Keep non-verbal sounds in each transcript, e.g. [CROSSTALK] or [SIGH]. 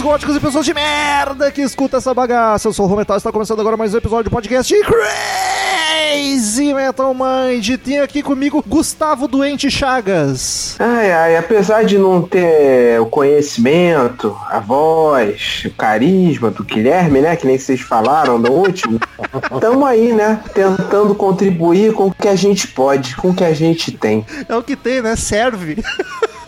Punks góticos e pessoas de merda que escuta essa bagaça. Eu sou o Rometal e está começando agora mais um episódio do podcast Crazy Metal Mind. Tem aqui comigo Gustavo Doente Chagas. Ai, ai, apesar de não ter o conhecimento, a voz, o carisma do Guilherme, né, que nem vocês falaram no último, [LAUGHS] estamos aí, né, tentando contribuir com o que a gente pode, com o que a gente tem. É o que tem, né? Serve.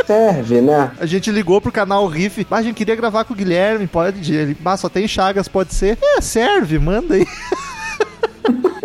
Serve, né? A gente ligou pro canal Riff. Ah, a gente queria gravar com o Guilherme, pode? Ele, ah, só tem Chagas, pode ser? É, serve, manda aí. [LAUGHS]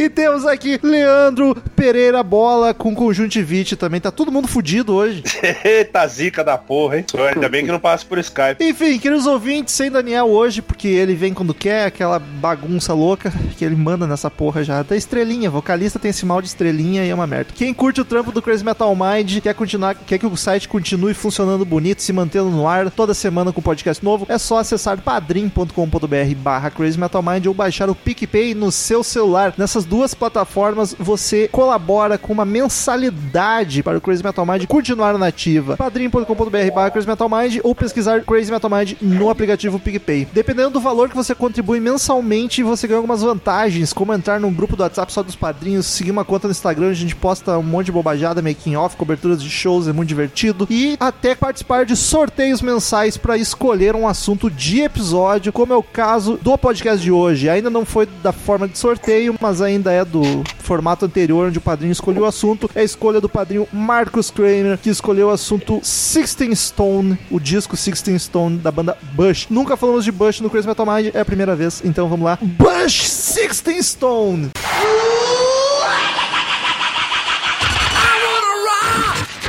E temos aqui Leandro Pereira Bola com conjuntivite também. Tá todo mundo fudido hoje. [LAUGHS] Eita zica da porra, hein? Ainda bem que não passa por Skype. Enfim, queridos ouvintes, sem Daniel hoje, porque ele vem quando quer, aquela bagunça louca que ele manda nessa porra já. Da estrelinha, vocalista tem esse mal de estrelinha e é uma merda. Quem curte o trampo do Crazy Metal Mind, quer continuar, quer que o site continue funcionando bonito, se mantendo no ar toda semana com podcast novo, é só acessar padrim.com.br barra Crazy Metal Mind ou baixar o PicPay no seu celular. Nessas duas plataformas você colabora com uma mensalidade para o Crazy Metal Mind continuar nativa. padrim.com.br barra Crazy Metal Mind ou pesquisar Crazy Metal Mind no aplicativo PicPay. Dependendo do valor que você contribui mensalmente, você ganha algumas vantagens, como entrar num grupo do WhatsApp só dos padrinhos, seguir uma conta no Instagram, onde a gente posta um monte de bobajada, making off, coberturas de shows, é muito divertido, e até participar de sorteios mensais para escolher um assunto de episódio, como é o caso do podcast de hoje. Ainda não foi da forma de sorteio, mas ainda é do formato anterior, onde o padrinho escolheu o assunto. É a escolha do padrinho Marcus Kramer, que escolheu o assunto Sixteen Stone, o disco Sixteen Stone da banda Bush. Nunca falamos de Bush no Crazy Metal Mind, é a primeira vez, então vamos lá. Bush Sixteen Stone!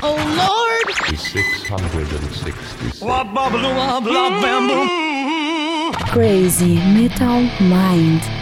Oh Lord! 666. Crazy Metal Mind.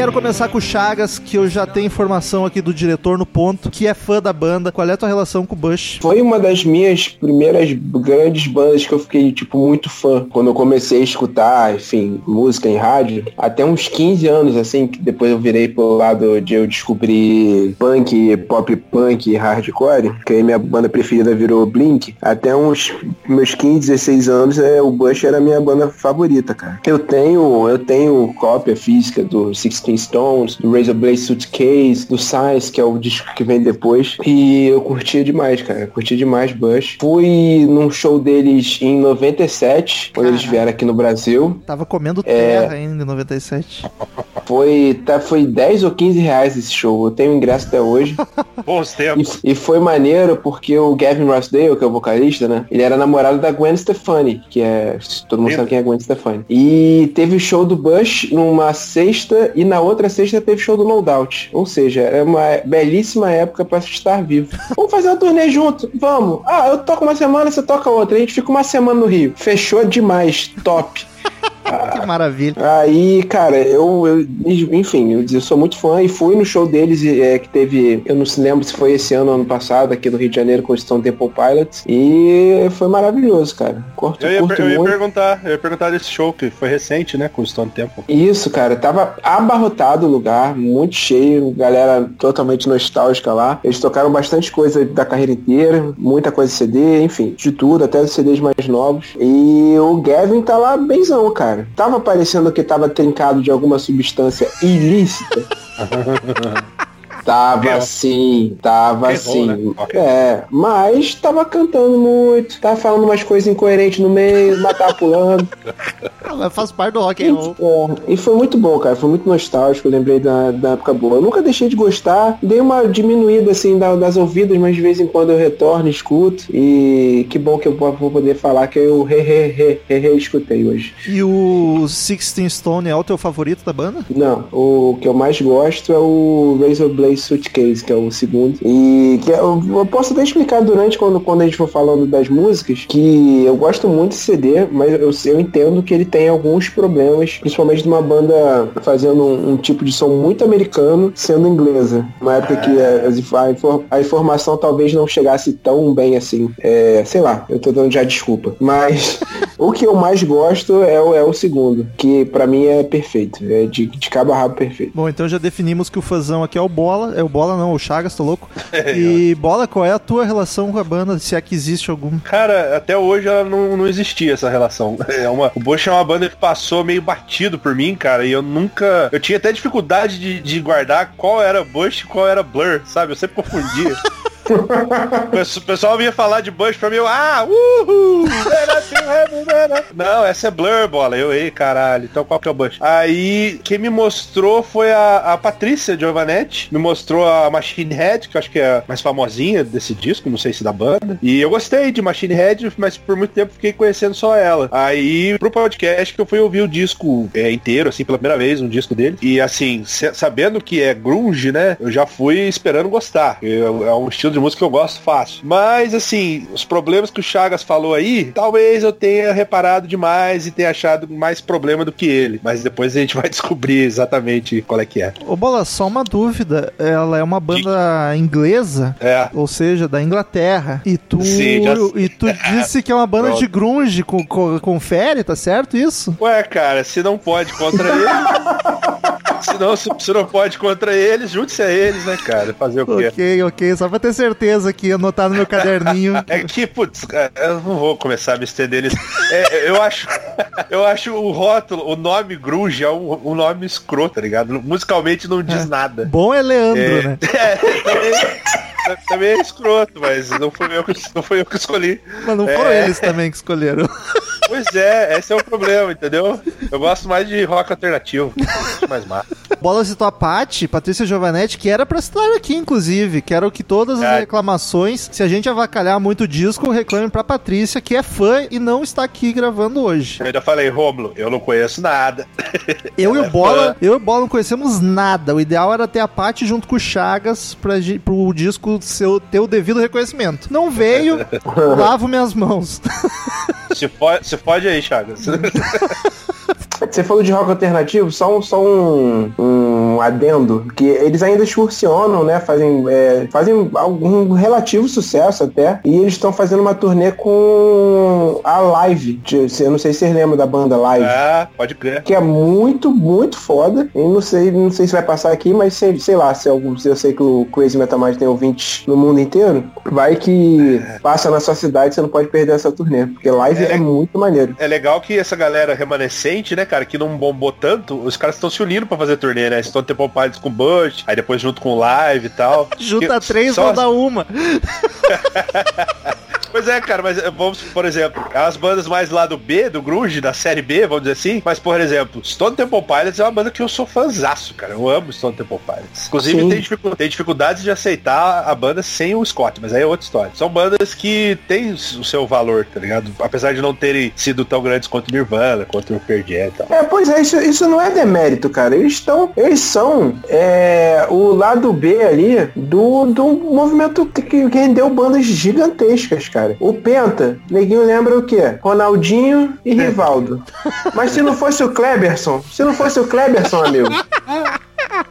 Quero começar com o Chagas, que eu já tenho informação aqui do diretor no ponto, que é fã da banda. Qual é a tua relação com o Bush? Foi uma das minhas primeiras grandes bandas que eu fiquei, tipo, muito fã. Quando eu comecei a escutar, enfim, música em rádio. Até uns 15 anos, assim, que depois eu virei pro lado de eu descobrir punk, pop punk hardcore. Que aí minha banda preferida virou Blink. Até uns meus 15, 16 anos, é, o Bush era a minha banda favorita, cara. Eu tenho, eu tenho cópia física do Sixteen Stones, do Razor Blade Suitcase, do Science, que é o disco que vem depois. E eu curtia demais, cara. Curti demais Bush. Fui num show deles em 97, quando eles vieram aqui no Brasil. Tava comendo terra ainda em 97. Foi, tá, foi 10 ou 15 reais esse show. Eu tenho ingresso até hoje. [LAUGHS] Bons E, tempos. e foi maneiro porque o Gavin Rossdale, que é o vocalista, né? Ele era namorado da Gwen Stefani, que é. Todo mundo Lindo. sabe quem é Gwen Stefani. E teve o show do Bush numa sexta e na outra sexta teve show do No Doubt. Ou seja, é uma belíssima época pra estar vivo. [LAUGHS] Vamos fazer uma turnê junto? Vamos. Ah, eu toco uma semana, você toca outra. A gente fica uma semana no Rio. Fechou demais. Top. [LAUGHS] Que maravilha. Aí, cara, eu, eu- enfim, eu, eu sou muito fã e fui no show deles é, que teve, eu não se lembro se foi esse ano ou ano passado, aqui no Rio de Janeiro com o Stone Temple Pilots. E foi maravilhoso, cara. Curto, Eu ia, curto eu ia muito. perguntar, eu ia perguntar desse show que foi recente, né? Com o Stone Temple. Isso, cara, tava abarrotado o lugar, muito cheio, galera totalmente nostálgica lá. Eles tocaram bastante coisa da carreira inteira, muita coisa CD, enfim, de tudo, até os CDs mais novos. E o Gavin tá lá benzão, cara. Tava parecendo que tava trincado de alguma substância ilícita. [LAUGHS] Tava Ferrou. sim, tava Ferrou, sim. né? Ok. É, mas tava cantando muito, tava falando umas coisas incoerentes no meio, mas tava pulando. [LAUGHS] Mas faz parte do rock and roll. É, e foi muito bom, cara. Foi muito nostálgico. Eu lembrei da, da época boa. Eu nunca deixei de gostar. Dei uma diminuída, assim, da- das ouvidas, mas de vez em quando eu retorno, escuto. E que bom que eu vou poder falar que eu re, re, re, re, re escutei hoje. E o Sixteen Stone é o teu favorito da banda? Não, o que eu mais gosto é o Razor Blade Space Suitcase, que é o segundo. E que eu, eu posso até explicar durante quando, quando a gente for falando das músicas, que eu gosto muito desse CD, mas eu, eu entendo que ele tem alguns problemas, principalmente de uma banda fazendo um, um tipo de som muito americano, sendo inglesa. Uma época que a, a infor- a informação talvez não chegasse tão bem assim. É, sei lá, eu tô dando já desculpa. Mas [LAUGHS] o que eu mais gosto é é o segundo, que pra mim é perfeito. É de, de cabo a rabo perfeito. Bom, então já definimos que o fãzão aqui é o Bola. É o Bola não, o Chagas, tô louco. [LAUGHS] E Bola, qual é a tua relação com a banda, se é que existe algum? Cara, até hoje ela não, não existia essa relação. [LAUGHS] É uma, o Bush é uma banda que passou meio batido por mim, cara, e eu nunca. Eu tinha até dificuldade de, de guardar qual era Bush e qual era Blur, sabe? Eu sempre confundia. [LAUGHS] [LAUGHS] O pesso- o pessoal vinha falar de Bush pra mim, eu, ah, uhul! Não, essa é Blur, bola. Eu, ei, caralho, então qual que é o Bush? Aí, quem me mostrou foi a, a Patrícia Giovanetti, me mostrou a Machine Head, que eu acho que é a mais famosinha desse disco, não sei se da banda. E eu gostei de Machine Head, mas por muito tempo fiquei conhecendo só ela. Aí, pro podcast que eu fui ouvir o disco é, inteiro, assim, pela primeira vez, um disco dele. E assim, sabendo que é grunge, né, eu já fui esperando gostar. Eu- é um estilo de música que eu gosto fácil. Mas, assim, os problemas que o Chagas falou aí, talvez eu tenha reparado demais e tenha achado mais problema do que ele. Mas depois a gente [LAUGHS] vai descobrir exatamente qual é que é. Ô Bola, só uma dúvida. Ela é uma banda inglesa, É. ou seja, da Inglaterra. E tu, Sim, já- e tu [LAUGHS] disse que é uma banda de grunge. Co co confere, tá certo isso? Ué, cara, se não pode contra ele. [LAUGHS] se, não, se, se não pode contra eles, junte-se a eles, né, cara? Fazer o quê? Ok, ok. Só pra ter certeza que anotar no meu caderninho. [LAUGHS] É que, putz, eu não vou começar a me estender nisso. É, eu acho. Eu acho o rótulo, o nome grunge é um, um nome escroto, tá ligado? Musicalmente não diz nada. Bom é Leandro, É, né? é, [LAUGHS] também, [LAUGHS] também é escroto, mas não foi eu que, não foi eu que escolhi. Mas não foram É. eles também que escolheram. [LAUGHS] Pois é, esse é o problema, entendeu? Eu gosto mais de rock alternativo. Mais massa. Bola citou a Paty, Patrícia Giovanetti, que era pra estar aqui, inclusive. Quero que todas as É. reclamações, se a gente avacalhar muito o disco, reclame pra Patrícia, que é fã e não está aqui gravando hoje. Eu ainda falei, Rômulo, eu não conheço nada. [LAUGHS] Eu e o é Bola, fã. eu e o Bola não conhecemos nada. O ideal era ter a Paty junto com o Chagas pra, pro disco seu, ter o devido reconhecimento. Não veio, [LAUGHS] lavo minhas mãos. Se pode, se pode aí, Chagas. [LAUGHS] Você falou de rock alternativo, só um, só um, um adendo, que eles ainda excursionam, né? Fazem, é, fazem algum relativo sucesso até. E eles estão fazendo uma turnê com a Live. Eu não sei se vocês lembram da banda Live. Ah, pode crer. Que é muito, muito foda. E não sei, não sei se vai passar aqui, mas sei, sei lá, se, algum, se eu sei que o Crazy Metal Mind tem ouvintes no mundo inteiro, vai que passa na sua cidade, você não pode perder essa turnê. Porque live é, É. muito maneiro. É legal que essa galera remanescente, né, cara, que não bombou tanto, os caras estão se unindo pra fazer turnê, né? Estão Temple Pilots com Bush, aí depois junto com Live e tal. [LAUGHS] Junta Que- três, só- dá uma. [LAUGHS] Pois é, cara, mas eh, vamos, por exemplo, as bandas mais lá do B, do Grunge, da série B, vamos dizer assim, mas, por exemplo, Stone Temple Pilots é uma banda que eu sou fãzaço, cara. Eu amo Stone Temple Pilots. Inclusive, Sim. tem, dificu- tem dificuldades de aceitar a banda sem o Scott, mas aí é outra história. São bandas que têm o seu valor, tá ligado? Apesar de não terem sido tão grandes quanto Nirvana, quanto o Pearl Jam e tal. É, pois é, isso, isso não é demérito, cara. Eles estão. Eles são é, o lado B ali do, do movimento que, que rendeu bandas gigantescas, cara. O Penta, neguinho lembra o quê? Ronaldinho e Rivaldo. Mas se não fosse o Kleberson, se não fosse o Kleberson, amigo. [LAUGHS]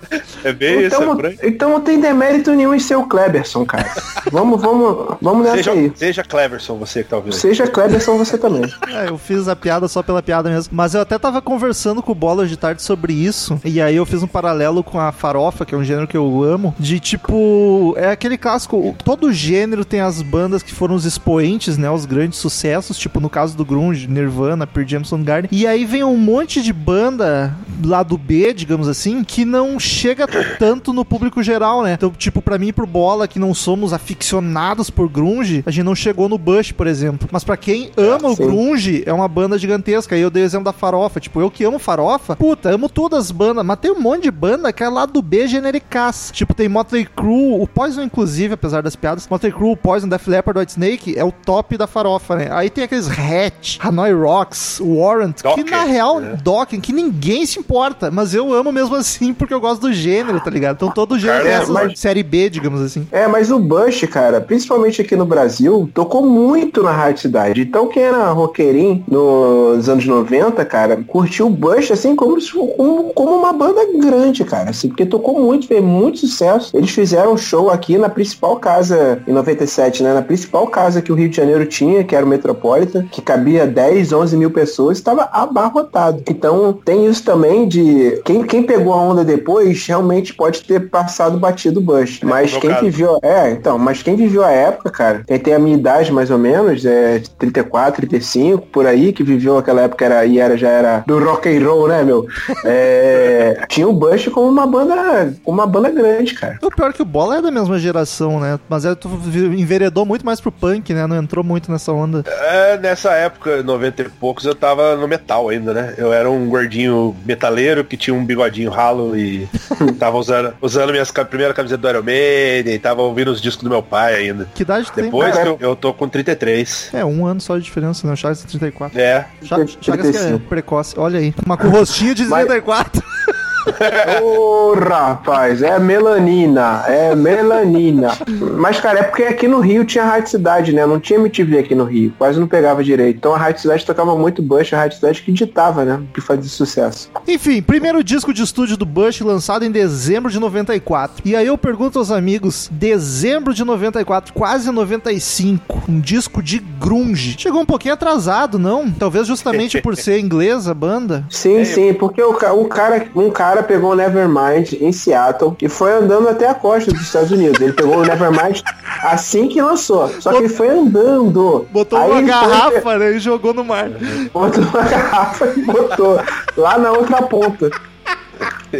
[LAUGHS] É bem isso, é Então, então não tem demérito nenhum em ser o Kleberson, cara. Vamos, vamos, vamos nessa Seja, aí. seja Cleverson, você que tá ouvindo. Seja Kleberson você também. É, eu fiz a piada só pela piada mesmo. Mas eu até tava conversando com o Bola de tarde sobre isso. E aí eu fiz um paralelo com a farofa, que é um gênero que eu amo. De tipo, é aquele clássico. Todo gênero tem as bandas que foram os expoentes, né? Os grandes sucessos. Tipo, no caso do Grunge, Nirvana, Pearl Jam, Soundgarden. E aí vem um monte de banda lá do B, digamos assim, que não chega tanto no público geral, né? Então, tipo, pra mim e pro Bola, que não somos aficionados por Grunge, a gente não chegou no Bush, por exemplo. Mas pra quem ama o sim. Grunge, é uma banda gigantesca. Aí eu dei o exemplo da Farofa. Tipo, eu que amo Farofa, puta, amo todas as bandas, mas tem um monte de banda que é lá do B genericas. Tipo, tem Motley Crue, o Poison, inclusive, apesar das piadas. Motley Crue, Poison, Def Leppard, White Snake é o top da Farofa, né? Aí tem aqueles Hatch, Hanoi Rocks, Warrant, que na real, né? Dokken, que ninguém se importa, mas eu amo mesmo assim porque eu gosto do gênero tá ligado? Então todo gênero Cara, tem é, essa mas- série B, digamos assim. É, mas o Bush, cara, principalmente aqui no Brasil, tocou muito na Rádio Cidade. Então quem era roqueirinho nos anos 90, cara, curtiu o Bush assim como, como, como uma banda grande, cara. Assim, porque tocou muito, fez muito sucesso. Eles fizeram um show aqui na principal casa, em 97, né? Na principal casa que o Rio de Janeiro tinha, que era o Metropolitan, que cabia 10, 11 mil pessoas, estava abarrotado. Então tem isso também de quem, quem pegou a onda depois realmente pode ter passado batido o Bush. Mas no quem caso. viveu. É, então, mas quem viveu a época, cara, quem tem a minha idade mais ou menos, é 34, 35, por aí, que viveu aquela época era, e era, já era do rock and roll, né, meu? É, [LAUGHS] tinha o Bush como uma banda. como uma banda grande, cara. O pior é que o Bola é da mesma geração, né? Mas é, tu enveredou muito mais pro punk, né? Não entrou muito nessa onda. É, nessa época, 90 e poucos, eu tava no metal ainda, né? Eu era um gordinho metaleiro que tinha um bigodinho ralo e [LAUGHS] tava usando, usando minhas primeira camiseta do Iron Maiden e tava ouvindo os discos do meu pai ainda. Que idade tem? Depois é. que eu, eu tô com 33. É, um ano só de diferença, né? O Chagas tem 34. É. Cha- Chagas que é 35. precoce. Olha aí. Mas com o rostinho de Mas- [LAUGHS] 34. [LAUGHS] Ô, rapaz, é melanina, é melanina. Mas, cara, é porque aqui no Rio tinha Rádio Cidade, né? Não tinha MTV aqui no Rio, quase não pegava direito. Então a Rádio Cidade tocava muito Bush, a Rádio Cidade que ditava, né? Que fazia sucesso. Enfim, primeiro disco de estúdio do Bush lançado em dezembro de 94. E aí eu pergunto aos amigos, dezembro de 94, quase 95, um disco de grunge. Chegou um pouquinho atrasado, não? Talvez justamente [LAUGHS] por ser inglesa a banda. Sim, sim, porque o, o cara, um cara pegou o Nevermind em Seattle e foi andando até a costa dos Estados Unidos. Ele pegou o Nevermind assim que lançou. Só que ele foi andando. Botou Aí uma ele foi- garrafa, né, e jogou no mar. Botou uma [LAUGHS] garrafa e botou lá na outra ponta.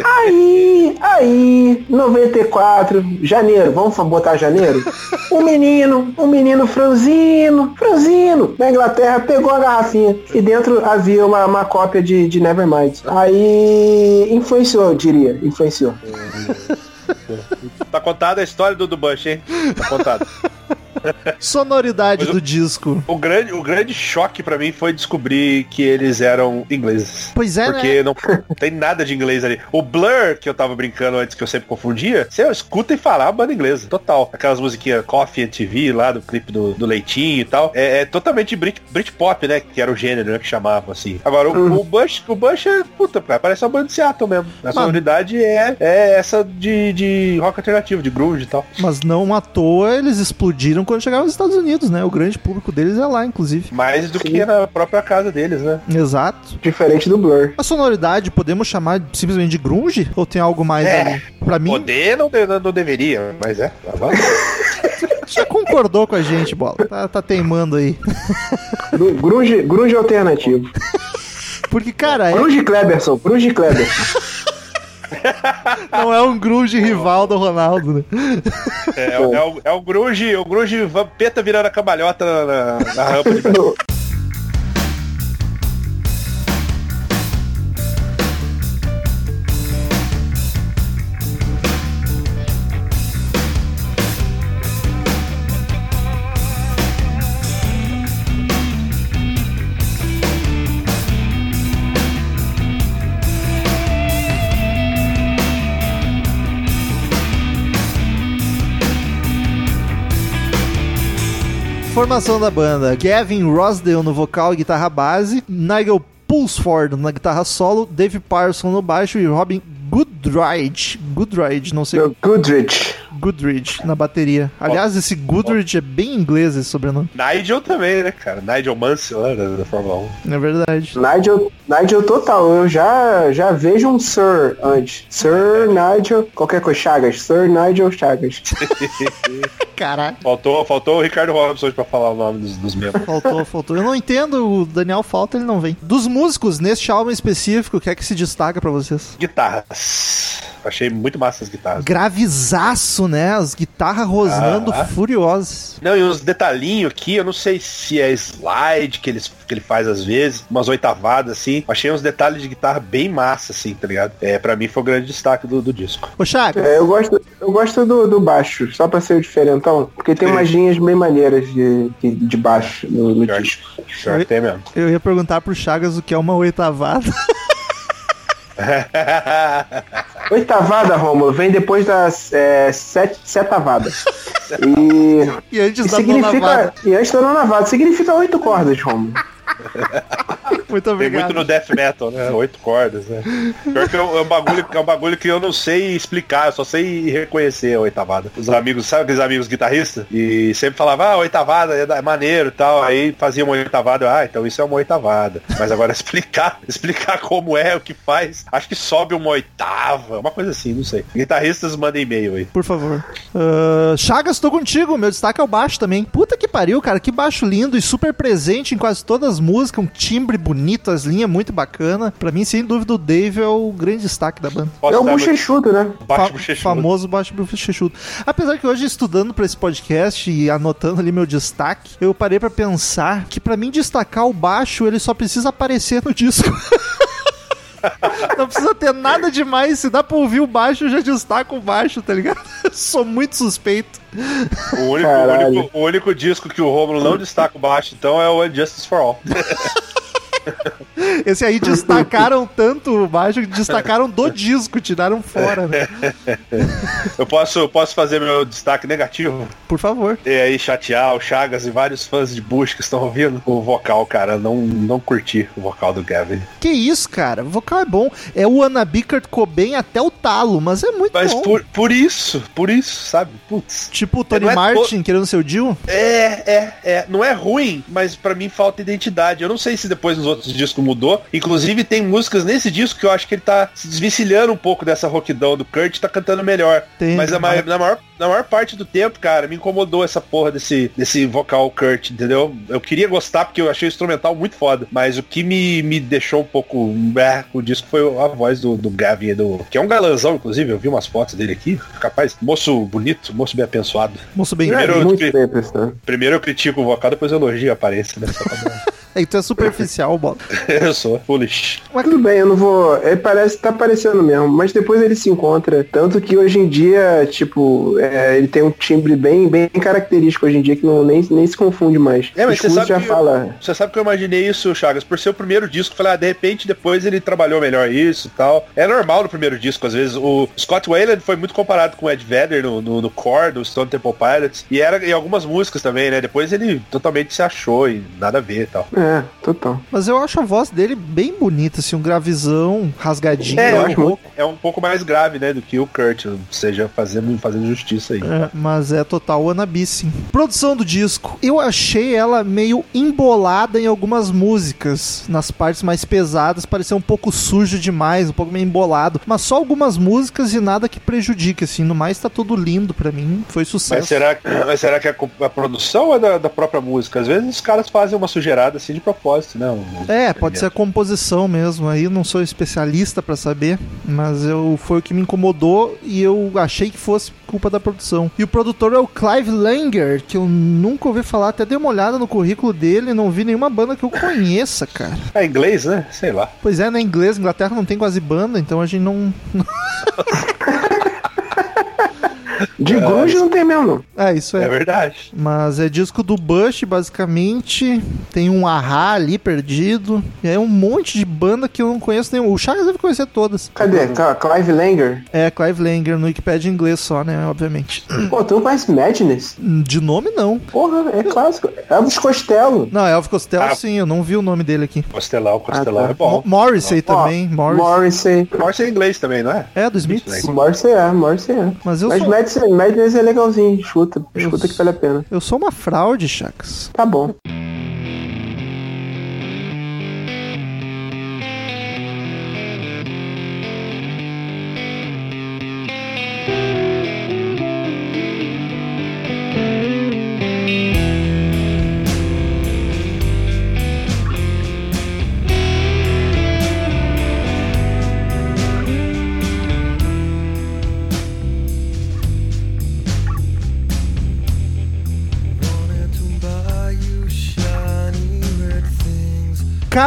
Aí, aí, 94, janeiro, vamos botar janeiro? Um menino, um menino franzino, franzino, na Inglaterra, pegou a garrafinha e dentro havia uma, uma cópia de, de Nevermind. Aí, influenciou, eu diria, influenciou. Tá contada a história do, do Bush, hein? Tá contado. Sonoridade Mas do disco. O grande, o grande choque pra mim foi descobrir que eles eram ingleses. Pois é, Porque não tem nada de inglês ali. O Blur, que eu tava brincando antes, que eu sempre confundia, você escuta e fala a banda inglesa. Total. Aquelas musiquinhas Coffee and TV lá, do clipe do, do Leitinho e tal. É, é totalmente Brit, Britpop, né? Que era o gênero, né? Que chamavam assim. Agora, o, o Bush, o Bush é, puta, cara, parece uma banda de Seattle mesmo. A sonoridade é, é essa de, de rock alternativo, de grunge e tal. Mas não à toa eles explodiram quando chegaram nos Estados Unidos, né? O grande público deles é lá, inclusive. Mais do que na própria casa deles, né? Exato. Diferente do Blur. A sonoridade, podemos chamar simplesmente de grunge? Ou tem algo mais É. ali? Pra mim, Poder não, de- não deveria, mas é. Tá [LAUGHS] já concordou com a gente, Bola. Tá, tá teimando aí. Gru- Grunge, grunge alternativo. [LAUGHS] Porque, cara, é- Grunge Kleberson, Grunge Kleberson. [LAUGHS] não é um grunge rival do Ronaldo, né? É, é, o, é o grunge, o grunge vampeta virando a cambalhota na, na- na rampa de [LAUGHS] Formação da banda: Gavin Rosdale no vocal e guitarra base, Nigel Pulsford na guitarra solo, Dave Parson no baixo e Robin Goodrich. Goodrich, não sei. Goodrich. Goodrich na bateria. Aliás, esse Goodrich é bem inglês esse sobrenome. Nigel também, né, cara? Nigel Mansell, né, da, da Fórmula 1. É verdade. Nigel, Nigel total, eu já, já vejo um Sir antes. Sir Nigel, qualquer coisa, Chagas. Sir Nigel Chagas. [LAUGHS] Caralho. Faltou, faltou o Ricardo Robson hoje pra falar o nome dos, dos membros. Faltou, faltou. Eu não entendo, o Daniel falta, ele não vem. Dos músicos, neste álbum específico, o que é que se destaca pra vocês? Guitarras. Achei muito massa as guitarras. Gravizaço, né? As guitarras rosnando Ah. furiosas. Não, e uns detalhinhos aqui, eu não sei se é slide que, eles, que ele faz às vezes, umas oitavadas assim. Achei uns detalhes de guitarra bem massa, assim, tá ligado? É, pra mim foi o grande destaque do, do disco. Ô, Chagas, É, eu gosto, eu gosto do, do baixo, só pra ser o diferentão, porque tem umas linhas bem maneiras de, de, de baixo no, no disco. mesmo. eu ia perguntar pro Chagas o que é uma oitavada. [LAUGHS] [LAUGHS] Oitavada, Rômulo, vem depois da é, set, setavada. [LAUGHS] E, E antes e da significa. E antes da nonavada, significa oito cordas, Rômulo. [LAUGHS] Muito Tem obrigado. muito no death metal, né? Oito cordas, né? Pior que é um, é um bagulho, é um bagulho que eu não sei explicar, eu só sei reconhecer a oitavada. Os amigos, sabe aqueles amigos guitarristas? E sempre falavam, ah, oitavada é, é maneiro e tal. Aí fazia uma oitavada, eu, ah, então isso é uma oitavada. Mas agora [LAUGHS] explicar, explicar como é, o que faz, acho que sobe uma oitava, uma coisa assim, não sei. Guitarristas mandem e-mail aí. Por favor. Ah, Chagas, tô contigo. Meu destaque é o baixo também. Puta que pariu, cara. Que baixo lindo e super presente em quase todas as músicas. Um timbre bonito, as linhas muito bacana. Pra mim, sem dúvida, o Dave é o grande destaque da banda. Posso É o bochechudo, né? Baixo Fa- bochechudo. famoso baixo bochechudo. Apesar que hoje, estudando pra esse podcast e anotando ali meu destaque, eu parei pra pensar que pra mim destacar o baixo, ele só precisa aparecer no disco. [LAUGHS] [LAUGHS] Não precisa ter nada demais. Se dá pra ouvir o baixo, eu já destaco o baixo, tá ligado? [LAUGHS] Sou muito suspeito. O único, o, único, o único disco que o Romulo não destaca o baixo, então, é o Injustice for All. [LAUGHS] Esse aí destacaram tanto o baixo que destacaram do [LAUGHS] disco, tiraram fora, né? Eu posso, posso fazer meu destaque negativo? Por favor. E aí chatear o Chagas e vários fãs de Bush que estão ouvindo o vocal, cara. Não, não curti o vocal do Gavin. Que isso, cara? O vocal é bom. É o Anabi Kurt Cobain até o talo, mas é muito Mas bom. por, por isso, por isso, sabe? Putz. Tipo o Tony Não é Martin querendo ser o Jill. É, é, é. Não é ruim, mas pra mim falta identidade. Eu não sei se depois nos outros discos mudou. Inclusive tem músicas nesse disco que eu acho que ele tá se desvencilhando um pouco dessa roquidão do Kurt e tá cantando melhor. Tem, mas a ma- na, maior, na maior parte do tempo, cara, me incomodou essa porra desse, desse vocal Kurt, entendeu? Eu queria gostar porque eu achei o instrumental muito foda. Mas o que me, me deixou um pouco é, com o disco foi a voz do, do Gavin, do, que é um galanzão, inclusive. Eu vi umas fotos dele aqui. Capaz, moço bonito, moço bem abençoado. Moço bem. Primeiro- eu- Muito bem. Primeiro eu critico o vocal, depois eu elogio a aparência, né? [LAUGHS] É, tu é superficial, Bob. [LAUGHS] eu sou foolish. Mas tudo bem, eu não vou. Ele parece tá parecendo mesmo, mas depois ele se encontra. Tanto que hoje em dia, tipo, é, ele tem um timbre bem, bem característico hoje em dia que não, nem, nem se confunde mais. É, mas você sabe já que fala. Você sabe que eu imaginei isso, Chagas, por ser o primeiro disco, falei, ah, de repente depois ele trabalhou melhor isso e tal. É normal no primeiro disco, às vezes. O Scott Wayland foi muito comparado com o Ed Vedder no, no, no core do Stone Temple Pilots. E era em algumas músicas também, né? Depois ele totalmente se achou e nada a ver e tal. É, total. Mas eu acho a voz dele bem bonita, assim, um gravizão rasgadinho. É, um eu acho pouco. É um pouco mais grave, né, do que o Kurt, seja fazendo, fazendo justiça aí. É, mas é total Wannabe, sim. Produção do disco. Eu achei ela meio embolada em algumas músicas. Nas partes mais pesadas, pareceu um pouco sujo demais, um pouco meio embolado. Mas só algumas músicas e nada que prejudique, assim. No mais, tá tudo lindo pra mim. Foi sucesso. Mas será, mas será que a, co- a produção ou é da, da própria música? Às vezes os caras fazem uma sujeirada assim de propósito, né? Um- É, pode ser a composição mesmo. Aí não sou especialista pra saber, mas eu foi o que me incomodou e eu achei que fosse culpa da produção. E o produtor é o Clive Langer, que eu nunca ouvi falar, até dei uma olhada no currículo dele, não vi nenhuma banda que eu conheça, cara. É inglês, né? Sei lá. Pois é, na inglês, Inglaterra não tem quase banda, então a gente não. [LAUGHS] De grunge não tem mesmo, não. É, isso É é. verdade. Mas é disco do Bush, basicamente. Tem um Ahá ali perdido. E é um monte de banda que eu não conheço nenhum. O Chagas deve conhecer todas. Cadê? Cl- Clive Langer? É, Clive Langer, no Wikipedia em inglês só, né? Obviamente. Pô, tu não conhece Madness? De nome, não. Porra, é clássico. Elvis Costello. Não, Elvis Costello, Ah. sim, eu não vi o nome dele aqui. Costelar, Costelar Ah, tá. é bom. Mo- Morrissey Ó, também, Morrissey. Morrissey. Morse é inglês também, não é? É, do Smiths. Isso Morrissey é, Morrissey é. Mas eu Mas sou, Madness, Madness é legalzinho. Escuta. Escuta que vale a pena. eu sou uma fraude, Chagas. Tá bom.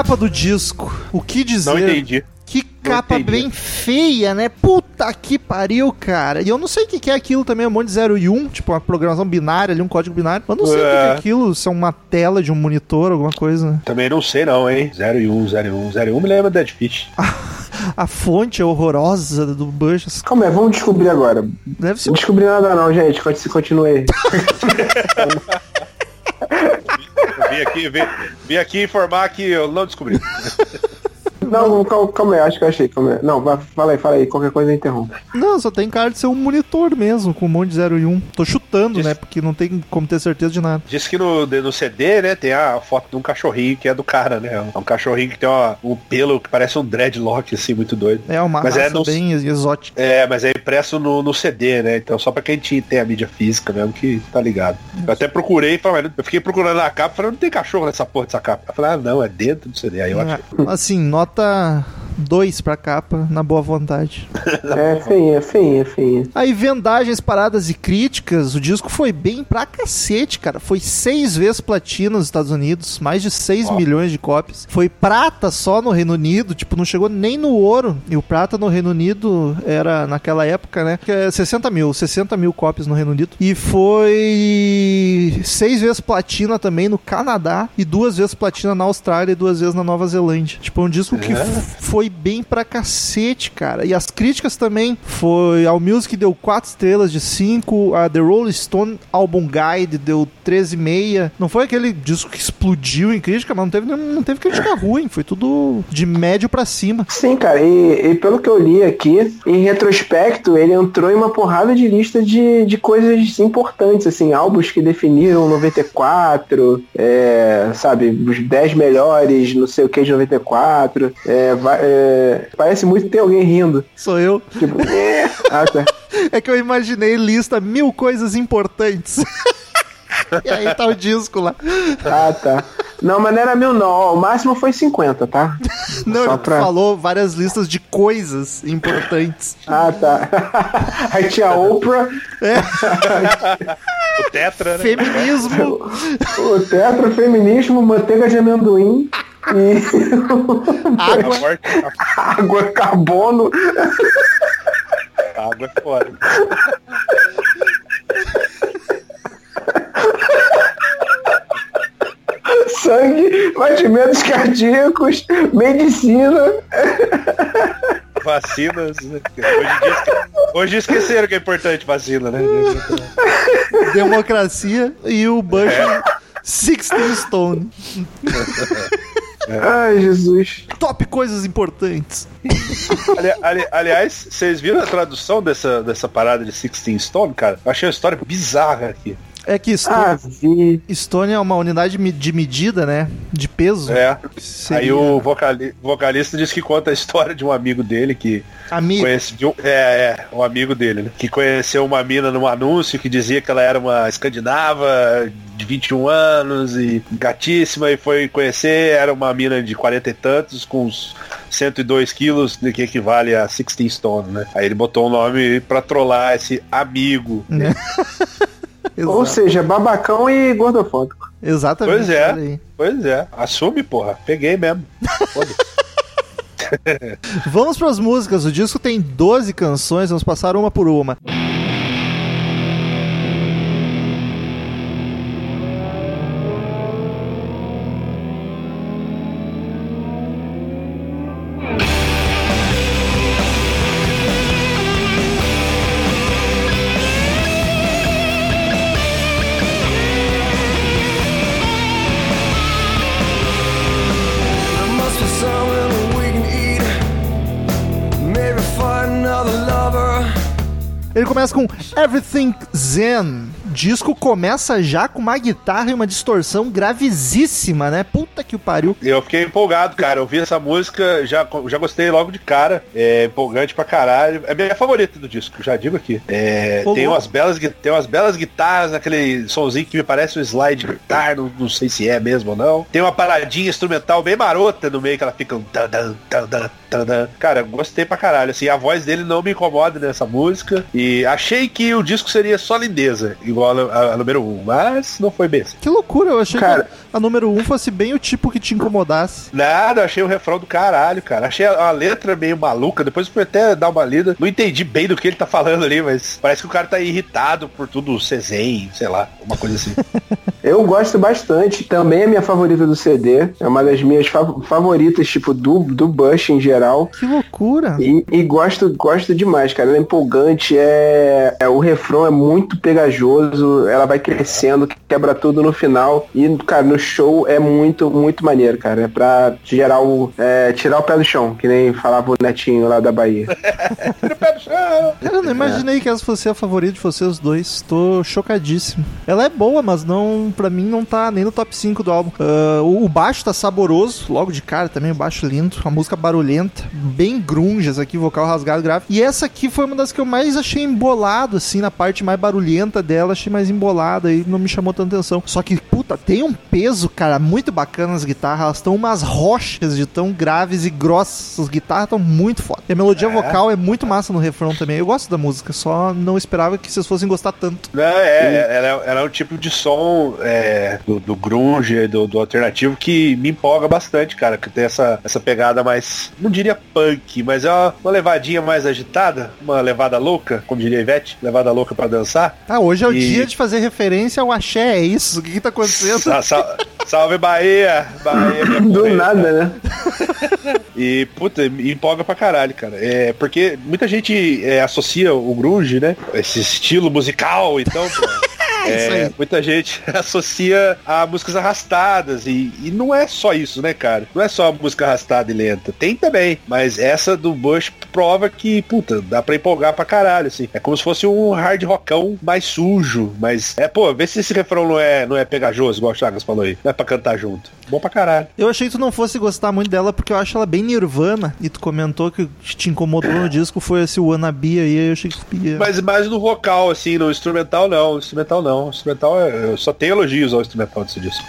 Capa do disco. O que dizer? Não entendi. Que capa bem feia, né? Puta que pariu, cara. E eu não sei o que é aquilo também, um monte de 0 e 1, tipo uma programação binária ali, um código binário. Eu não sei o que que é É. aquilo, se é uma tela de um monitor, alguma coisa. Também não sei não, hein? 0 e 1, 0 e 1, 0 e 1 me lembra Dead Fish. [LAUGHS] a fonte é horrorosa do Bush. Calma aí, vamos descobrir agora. Deve ser Não um descobri nada não, gente. Conti- Continue aí. [LAUGHS] [LAUGHS] Vim aqui, vim, vim aqui informar que eu não descobri. [LAUGHS] Não, calma, calma aí, acho que eu achei. Calma aí. Não, fala aí, fala aí. Qualquer coisa eu interrompo. Não, só tem cara de ser um monitor mesmo, com um monte de 0 e 1. Tô chutando, né? Porque não tem como ter certeza de nada. Diz que no, no CD, né, tem a foto de um cachorrinho que é do cara, né? É um cachorrinho que tem uma- um pelo que parece um dreadlock, assim, muito doido. É uma Mas é raça no- bem exótica. É, mas é impresso no, no CD, né? Então só pra quem tem a mídia física mesmo que tá ligado. Eu até procurei, falei, eu fiquei procurando na capa, falei, não tem cachorro nessa porra dessa capa. Eu falei, ah, não, é dentro do CD. Aí eu achei. Assim, nota 2 pra capa, na boa vontade. [LAUGHS] É feinha, feinha, feinha. Aí, vendagens, paradas e críticas, o disco foi bem pra cacete, cara. Foi seis vezes platina nos Estados Unidos, mais de 6 milhões de cópias. Foi prata só no Reino Unido, tipo, não chegou nem no ouro. E o prata no Reino Unido era, naquela época, né, que é 60 mil, 60 mil cópias no Reino Unido. E foi seis vezes platina também no Canadá e duas vezes platina na Austrália e duas vezes na Nova Zelândia. Tipo, é um disco que f- foi bem pra cacete, cara. E as críticas também foi ao Music deu 4 estrelas de 5, a The Rolling Stone Album Guide deu 13,5. Não foi aquele disco que explodiu em crítica, mas não teve, não teve crítica [LAUGHS] ruim, foi tudo de médio pra cima. Sim, cara, e, e pelo que eu li aqui, em retrospecto, ele entrou em uma porrada de lista de, de coisas importantes, assim, álbuns que definiram 94, é, sabe, os 10 melhores, não sei o que de 94. É, vai- é, parece muito ter alguém rindo. Sou eu. Tipo, [LAUGHS] é, ah, tá. É que eu imaginei lista mil coisas importantes. [LAUGHS] e aí tá o disco lá. Ah, tá. Não, mas não era mil não, o máximo foi 50, tá? [LAUGHS] Não, Só ele pra- falou várias listas de coisas importantes. Ah, tá. Aí tinha a Oprah, O Tetra, né? Feminismo. o tetra, feminismo, manteiga de amendoim e Água. água, carbono. água é fora. sangue, batimentos cardíacos, medicina. Vacinas, né? Hoje, esqueceram que é importante vacina, né? democracia e o Bush Sixteen Stone. [LAUGHS] Ai, Jesus. Top coisas importantes. Ali- ali- aliás, vocês viram a tradução dessa, dessa parada de Sixteen Stone, cara? Eu achei uma história bizarra aqui. É que Stone, Ah, vi. Stone é uma unidade de medida, né? De peso. É. Seria Aí o vocali- vocalista diz que conta a história de um amigo dele que amigo. conhece de um, é, é, um amigo dele, né? Que conheceu uma mina num anúncio que dizia que ela era uma escandinava de 21 anos e gatíssima e foi conhecer, era uma mina de 40 e tantos com uns 102 quilos, né, que equivale a 16 stone, né? Aí ele botou o nome pra trollar esse amigo. [LAUGHS] Ou seja, babacão e gordofóbico. Exatamente. Pois é. Pois é, assume, porra. Peguei mesmo. Foda-se. [LAUGHS] Vamos para as músicas. O disco tem 12 canções, vamos passar uma por uma. Começa com Everything Zen. O disco começa já com uma guitarra e uma distorção gravíssima, né? Puta que o pariu. Eu fiquei empolgado, cara. Eu vi essa música, já, já gostei logo de cara. É empolgante pra caralho. É a minha favorita do disco, já digo aqui. É, tem, umas belas, tem umas belas guitarras naquele sonzinho que me parece um slide guitar, não, não sei se é mesmo ou não. Tem uma paradinha instrumental bem marota no meio que ela fica um tan, tan, tan, tan, tan. Cara, gostei pra caralho. Assim, a voz dele não me incomoda nessa música. E achei que o disco seria só lindeza, igual a, a- a número 1, um, mas não foi bem assim. Que loucura, eu achei Cara. que a número 1 fosse bem o tipo que te incomodasse. Nada, eu achei o refrão do caralho, cara. Achei a, a letra meio maluca. Depois eu fui até dar uma lida. Não entendi bem do que ele tá falando ali, mas parece que o cara tá irritado por tudo Cezem, sei lá, uma coisa assim. [LAUGHS] Eu gosto bastante. Também é minha favorita do CD. É uma das minhas fa- favoritas, tipo, do, do Bush em geral. Que loucura. E, e gosto, gosto demais, cara. Ela é empolgante, é, é- o refrão é muito pegajoso, ela vai crescendo, quebra tudo no final. E, cara, no show é muito, muito maneiro, cara. É pra gerar o, é, tirar o pé do chão, que nem falava o netinho lá da Bahia. [LAUGHS] Cara, eu não imaginei que essa fosse a favorita de vocês dois. Tô chocadíssimo. Ela é boa, mas não, pra mim não tá nem no top 5 do álbum. Ah, o, o baixo tá saboroso, logo de cara também, o baixo lindo. Uma música barulhenta, bem grunge essa aqui, vocal rasgado grave. E essa aqui foi uma das que eu mais achei embolado, assim, na parte mais barulhenta dela. Achei mais embolada e não me chamou tanta atenção. Só que, puta, tem um peso, cara, muito bacana as guitarras. Elas estão umas rochas de tão graves e grossas. As guitarras estão muito foda. E a melodia vocal é muito massa no refrão também. Eu gosto da música, só não esperava que vocês fossem gostar tanto. Não, é, ela, é- ela é um tipo de som é, do, do grunge, do, do alternativo que me empolga bastante, cara. Que tem essa, essa pegada mais, não diria punk, mas é uma, uma levadinha mais agitada, uma levada louca, como diria a Ivete, levada louca pra dançar. Ah, hoje é o E- dia de fazer referência ao axé, é isso? O que, que tá acontecendo? Sa- sa- salve Bahia! Bahia [LAUGHS] Do nada, né? [LAUGHS] E, puta, me empolga pra caralho, cara. É, porque muita gente é, associa o grunge, né? Esse estilo musical, então, pô, é, muita gente [LAUGHS] associa a músicas arrastadas. E, e não é só isso, né, cara? Não é só música arrastada e lenta. Tem também. Mas essa do Bush prova que, puta, dá pra empolgar pra caralho, assim. É como se fosse um hard rockão mais sujo. Mas, é, pô, vê se esse refrão não é, não é pegajoso, igual o Chagas falou aí. Não é pra cantar junto. Bom pra caralho. Eu achei que tu não fosse gostar muito dela porque eu acho ela bem nirvana. E tu comentou que te incomodou no disco foi esse Wannabe aí, aí eu achei que. Mas mais no vocal, assim, no instrumental não. No instrumental não. O instrumental é. Eu só tenho elogios ao instrumental desse disco.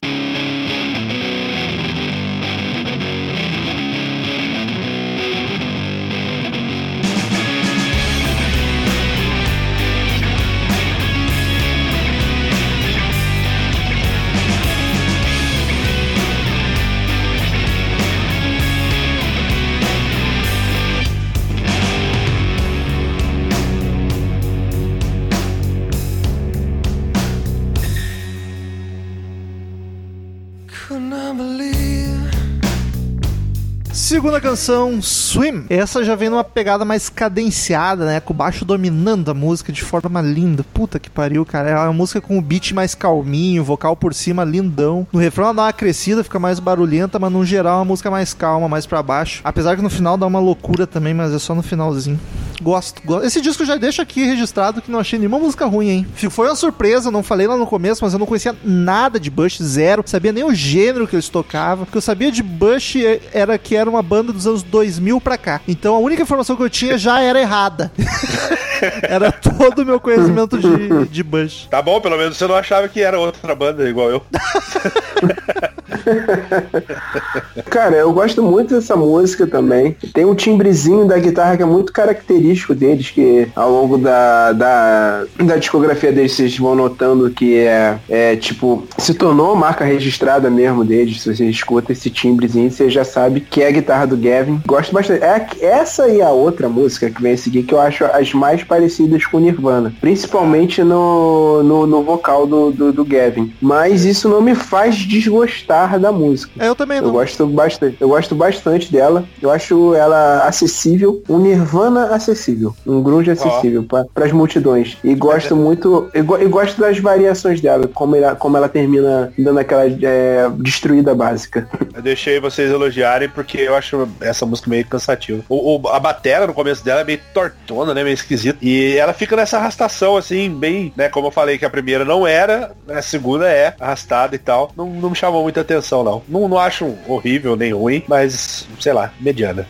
Segunda canção, Swim. Essa já vem numa pegada mais cadenciada, né? Com o baixo dominando a música de forma linda. Puta que pariu, cara. É uma música com o beat mais calminho, vocal por cima lindão. No refrão ela dá uma crescida, fica mais barulhenta, mas no geral é uma música mais calma, mais pra baixo. Apesar que no final dá uma loucura também, mas é só no finalzinho. Gosto, gosto. Esse disco já deixa aqui registrado que não achei nenhuma música ruim, hein? Foi uma surpresa, não falei lá no começo, mas eu não conhecia nada de Bush, zero. Sabia nem o gênero que eles tocavam. O que eu sabia de Bush é- era que era uma banda dos anos 2000 pra cá. Então a única informação que eu tinha já era errada. [LAUGHS] era todo o meu conhecimento de, de Bush. Tá bom, pelo menos você não achava que era outra banda igual eu. [LAUGHS] [LAUGHS] Cara, eu gosto muito dessa música também. Tem um timbrezinho da guitarra que é muito característico deles, que ao longo da, da, da discografia deles vocês vão notando que é, é tipo, se tornou marca registrada mesmo deles. Se você escuta esse timbrezinho, você já sabe que é a guitarra do Gavin. Gosto bastante. É essa e a outra música que vem a seguir que eu acho as mais parecidas com Nirvana. Principalmente no, no, no vocal do, do, do Gavin. Mas isso não me faz desgostar da música. É, eu também Eu não. gosto bastante. Eu gosto bastante dela. Eu acho ela acessível, um Nirvana acessível, um grunge acessível para as multidões. E gosto muito, e, go- e gosto das variações dela, como ela, como ela termina dando aquela é, destruída básica. Eu deixei vocês elogiarem porque eu acho essa música meio cansativa. O, o- a batera no começo dela é meio tortona, né? Meio esquisita. E ela fica nessa arrastação, assim, bem, né? Como eu falei que a primeira não era, né, a segunda é arrastada e tal. Não, não me chamou muita atenção, não. não. Não acho horrível nem ruim, mas, sei lá, mediana.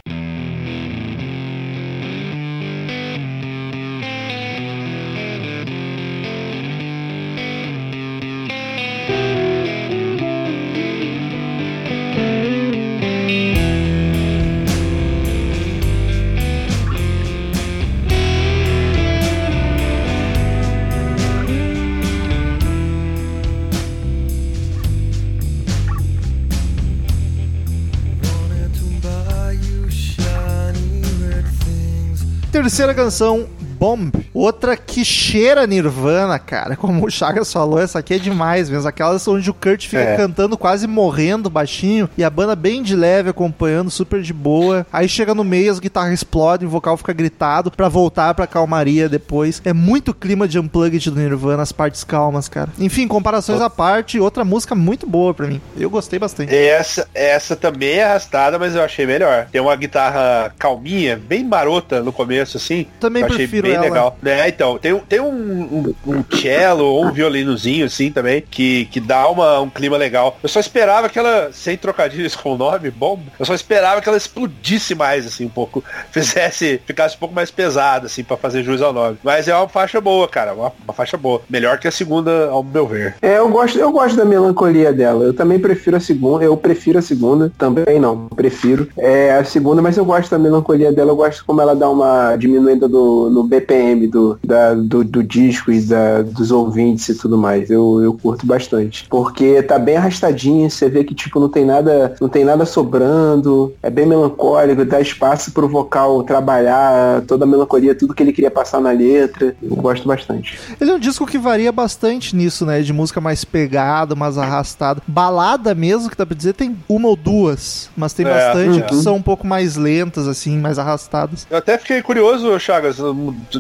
Terceira canção, Bomb. Outra que cheira Nirvana, cara. Como o Chagas falou, essa aqui é demais mesmo. Aquelas onde o Kurt fica É. cantando quase morrendo baixinho e a banda bem de leve acompanhando, super de boa. Aí chega no meio, as guitarras explodem, o vocal fica gritado pra voltar pra calmaria depois. É muito clima de unplugged do Nirvana, as partes calmas, cara. Enfim, comparações à parte, outra música muito boa pra mim. Eu gostei bastante. Essa, essa também é arrastada, mas eu achei melhor. Tem uma guitarra calminha, bem marota no começo, assim. Também prefiro bem ela. legal. É, então, tem, um- tem um, um, um cello ou um violinozinho, assim, também, que, que dá uma, um clima legal. Eu só esperava que ela, sem trocadilhos com o nome, bom, eu só esperava que ela explodisse mais, assim, um pouco. [LAUGHS] Fizesse, ficasse um pouco mais pesada, assim, pra fazer jus ao nome. Mas é uma faixa boa, cara, uma, uma faixa boa. Melhor que a segunda, ao meu ver. É, eu gosto, eu gosto da melancolia dela. Eu também prefiro a segunda. Eu prefiro a segunda. Também não, prefiro. É a segunda, mas eu gosto da melancolia dela. Eu gosto como ela dá uma diminuída do, no BPM do, da, do, do disco e da, dos ouvintes e tudo mais. Eu, eu curto bastante. Porque tá bem arrastadinho. Você vê que tipo não tem nada, não tem nada sobrando. É bem melancólico. Dá espaço pro vocal trabalhar toda a melancolia, tudo que ele queria passar na letra. Eu gosto bastante. Ele é um disco que varia bastante nisso, né? De música mais pegada, mais arrastada. Balada mesmo, que dá pra dizer, tem uma ou duas. Mas tem É, bastante uhum. que são um pouco mais lentas, assim, mais arrastadas. Eu até fiquei curioso, Chagas,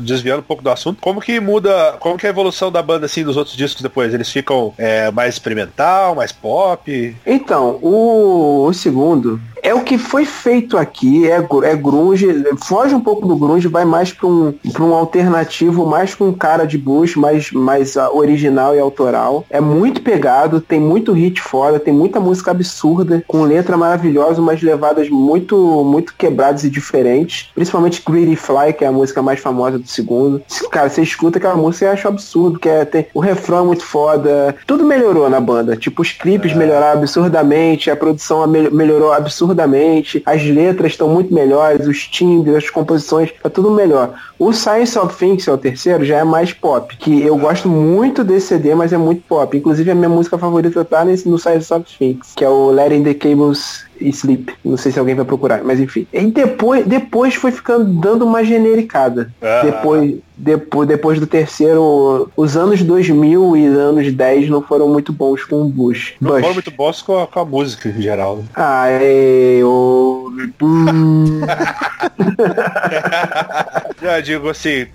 desviando um pouco do assunto, como que muda, como que é a evolução da banda assim dos outros discos depois? Eles ficam é, mais experimental, mais pop? Então, o, o segundo é o que foi feito aqui, é, é grunge, foge um pouco do grunge, vai mais para um, pra um alternativo, mais com cara de blues, mais, mais ah, original e autoral. É muito pegado, tem muito hit foda, tem muita música absurda, com letra maravilhosa, umas levadas muito, muito quebradas e diferentes. Principalmente Greedy Fly, que é a música mais famosa do segundo. Cara, você escuta aquela música e acha um absurdo, que é, tem, o refrão é muito foda. Tudo melhorou na banda. Tipo, os clipes melhoraram absurdamente, a produção me- melhorou absurdamente, as letras estão muito melhores, os timbres, as composições, tá tudo melhor. O Science of Things, é o terceiro, já é mais pop, que eu gosto muito desse CD, mas é muito pop. Inclusive a minha música favorita tá nesse, no Science of Things, que é o Letting the Cables Sleep. Não sei se alguém vai procurar, mas enfim. E depois, depois foi ficando dando uma genericada. Ah. Depois, depois, depois do terceiro, os anos 2000 e anos 10 não foram muito bons com o Bush. Não Bush. foram muito bons com a, com a música em geral. né? Ah, é, o... Eu digo assim,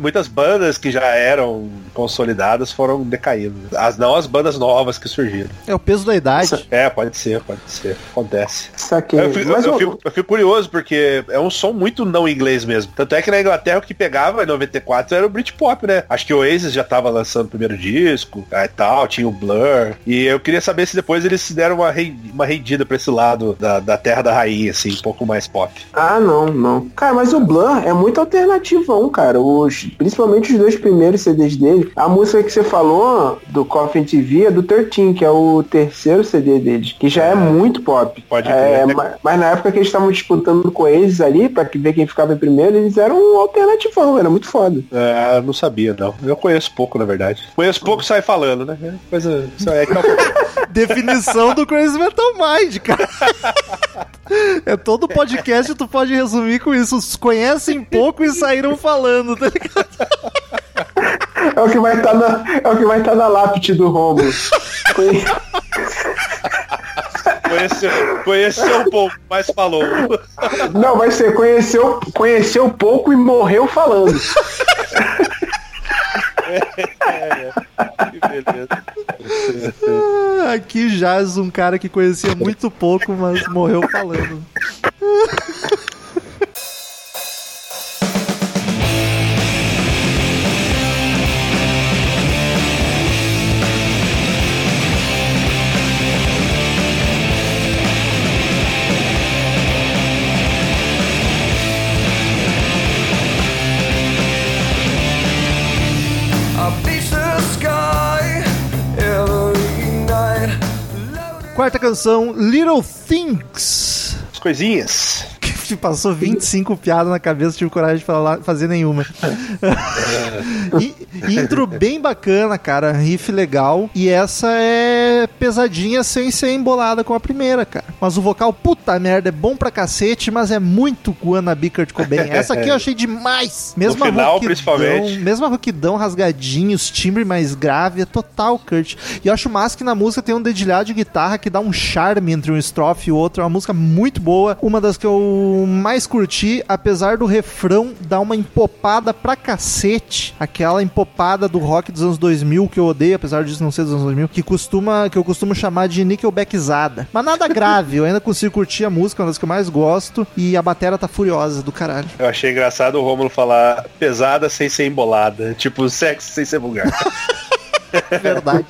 muitas bandas que já eram consolidadas foram decaindo. As, não as bandas novas que surgiram. É o peso da idade. É, pode ser, pode ser. Acontece. Saquei. Eu fico, Mas eu fico- eu fico curioso, porque é um som muito não inglês mesmo. Tanto é que na Inglaterra o que pegava em 94 era o Britpop, né? Acho que o Oasis já tava lançando o primeiro disco ah, e tal, tinha o Blur. E eu queria saber se depois eles se deram uma, rei- uma rendida pra esse lado da, da terra da rainha, assim, um pouco mais pop. Ah, não, não. Cara, mas o Blur é muito alternativão, cara. Os, principalmente os dois primeiros CDs dele. A música que você falou do Coffin TV é do 13, que é o terceiro CD deles, que já é muito pop. Pode É, crer. ma- mas, na época que eles estavam disputando com eles ali, pra ver quem ficava em primeiro, eles eram um alternativão, era muito foda. É, eu não sabia, não. Eu conheço pouco, na verdade. Conheço pouco e sai falando, né? É Coisa. É que é [LAUGHS] Definição do Crazy Metal Mind, cara. É todo podcast tu pode resumir com isso. Os conhecem pouco e saíram falando, tá ligado? É o que vai estar na, é o que vai estar na lápide do Romulo. [LAUGHS] Conhe- Conheceu, conheceu um pouco, mas falou. Não, vai ser conheceu, conheceu pouco e morreu falando. Que beleza. Ah, Aqui jaz um cara que conhecia muito pouco, mas morreu falando. Quarta canção, Little Things. As coisinhas. [LAUGHS] Que passou 25 piadas na cabeça, tive coragem de falar, fazer nenhuma. [LAUGHS] [LAUGHS] E- intro bem bacana, cara. Riff legal. E essa é é pesadinha sem ser embolada com a primeira, cara. Mas o vocal, puta merda, é bom pra cacete, mas é muito Wannabe Kurt Cobain. [LAUGHS] Essa aqui eu achei demais. Mesmo No final, principalmente. Mesmo a roquidão rasgadinho, os timbres mais grave, é total Kurt. E eu acho massa que na música tem um dedilhado de guitarra que dá um charme entre um estrofe e outro. É uma música muito boa. Uma das que eu mais curti, apesar do refrão dar uma empopada pra cacete. Aquela empopada do rock dos anos 2000 que eu odeio, apesar disso não ser dos anos 2000, que costuma que eu costumo chamar de nickelbackizada. Mas nada grave, eu ainda consigo curtir a música, é uma das que eu mais gosto, e a batera tá furiosa do caralho. Eu achei engraçado o Rômulo falar pesada sem ser embolada. Tipo, sexo sem ser vulgar. [LAUGHS] [LAUGHS] Verdade.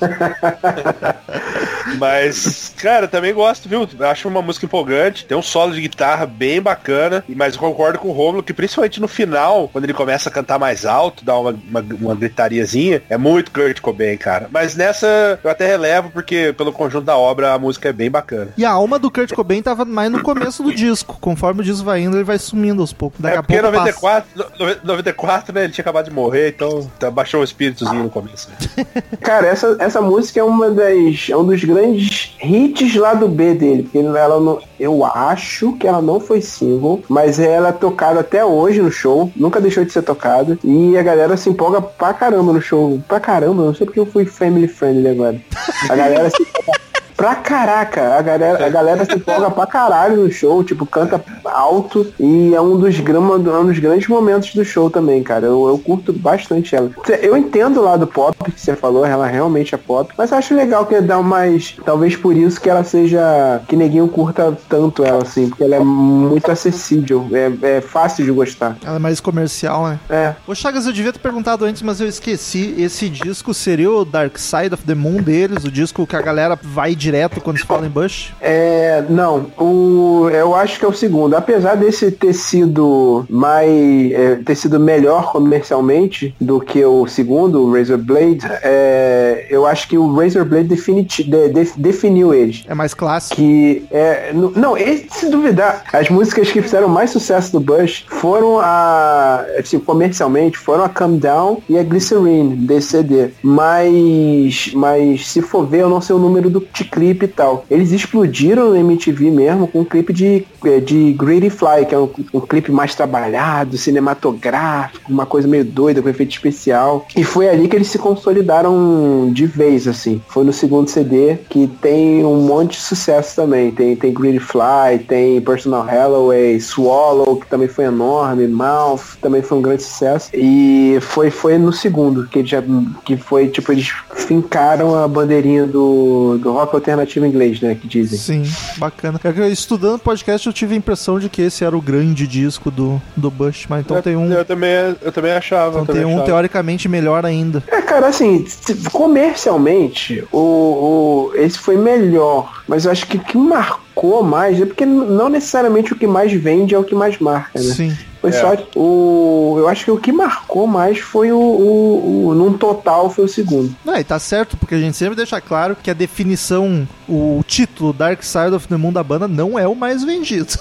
Mas, cara, também gosto, viu? Acho uma música empolgante. Tem um solo de guitarra bem bacana. Mas eu concordo com o Romulo que principalmente no final, quando ele começa a cantar mais alto, dá uma, uma, uma gritariazinha, é muito Kurt Cobain, cara. Mas nessa eu até relevo, porque pelo conjunto da obra a música é bem bacana. E a alma do Kurt Cobain tava mais no começo do disco. Conforme o disco vai indo, ele vai sumindo aos poucos. Daqui é a porque pouco passa. 94, no- 94, né? Ele tinha acabado de morrer, então tá- baixou o espíritozinho no começo. [LAUGHS] Cara, essa, essa música é uma das. É um dos grandes hits lá do B dele. Porque ela não. Eu acho que ela não foi single, mas ela é tocada até hoje no show. Nunca deixou de ser tocada. E a galera se empolga pra caramba no show. Pra caramba, não sei porque eu fui family friendly agora. A galera se empolga pra caraca. A galera, a galera se empolga pra caralho no show, tipo, canta alto. E é um dos, grama, é um dos grandes momentos do show também, cara. Eu, eu curto bastante ela. Eu entendo lá do pop que você falou, ela realmente é pop. Mas acho legal que dá mais. Talvez por isso que ela seja. Que neguinho curta tanto ela, assim. Porque ela é muito acessível. É, é fácil de gostar. Ela é mais comercial, né? É. Ô Chagas, eu devia ter perguntado antes, mas eu esqueci. Esse disco seria o Dark Side of the Moon deles, o disco que a galera vai direto quando se fala em Bush? É, não, o, eu acho que é o segundo. Apesar desse ter sido mais, é, ter sido melhor comercialmente do que o segundo, o Razor Blade, é, eu acho que o Razor Blade definiti, de- de- definiu ele. É mais clássico. Que é, não, esse, se duvidar, as músicas que fizeram mais sucesso do Bush foram a, assim, comercialmente, foram a Come Down e a Glycerine desse CD. Mas, mas se for ver, eu não sei o número do clipe e tal. Eles explodiram no MTV mesmo com um clipe de, eh, de Greedy Fly, que é um, um clipe mais trabalhado, cinematográfico, uma coisa meio doida, com efeito especial. E foi ali que eles se consolidaram de vez, assim. Foi no segundo CD que tem um monte de sucesso também. Tem, tem Greedy Fly, tem Personal Halloway, Swallow, que também foi enorme, Mouth, também foi um grande sucesso. E foi, foi no segundo, que, já, que foi, tipo, eles fincaram a bandeirinha do, do rock alternativo inglês, né, que dizem. Sim, bacana. É Estudando podcast, eu tive a impressão de que esse era o grande disco do, do Bush, mas então eu, tem um. eu também, eu também achava. Então eu também tem um achava. teoricamente melhor ainda. É, cara, assim, comercialmente, o, o- esse foi melhor. Mas eu acho que o que marcou mais é porque não necessariamente o que mais vende é o que mais marca, né? Sim. Foi É. só o. Eu acho que o que marcou mais foi o, o, o- Num total foi o segundo. Não, e tá certo, porque a gente sempre deixa claro que a definição, o título Dark Side of the Moon da banda não é o mais vendido.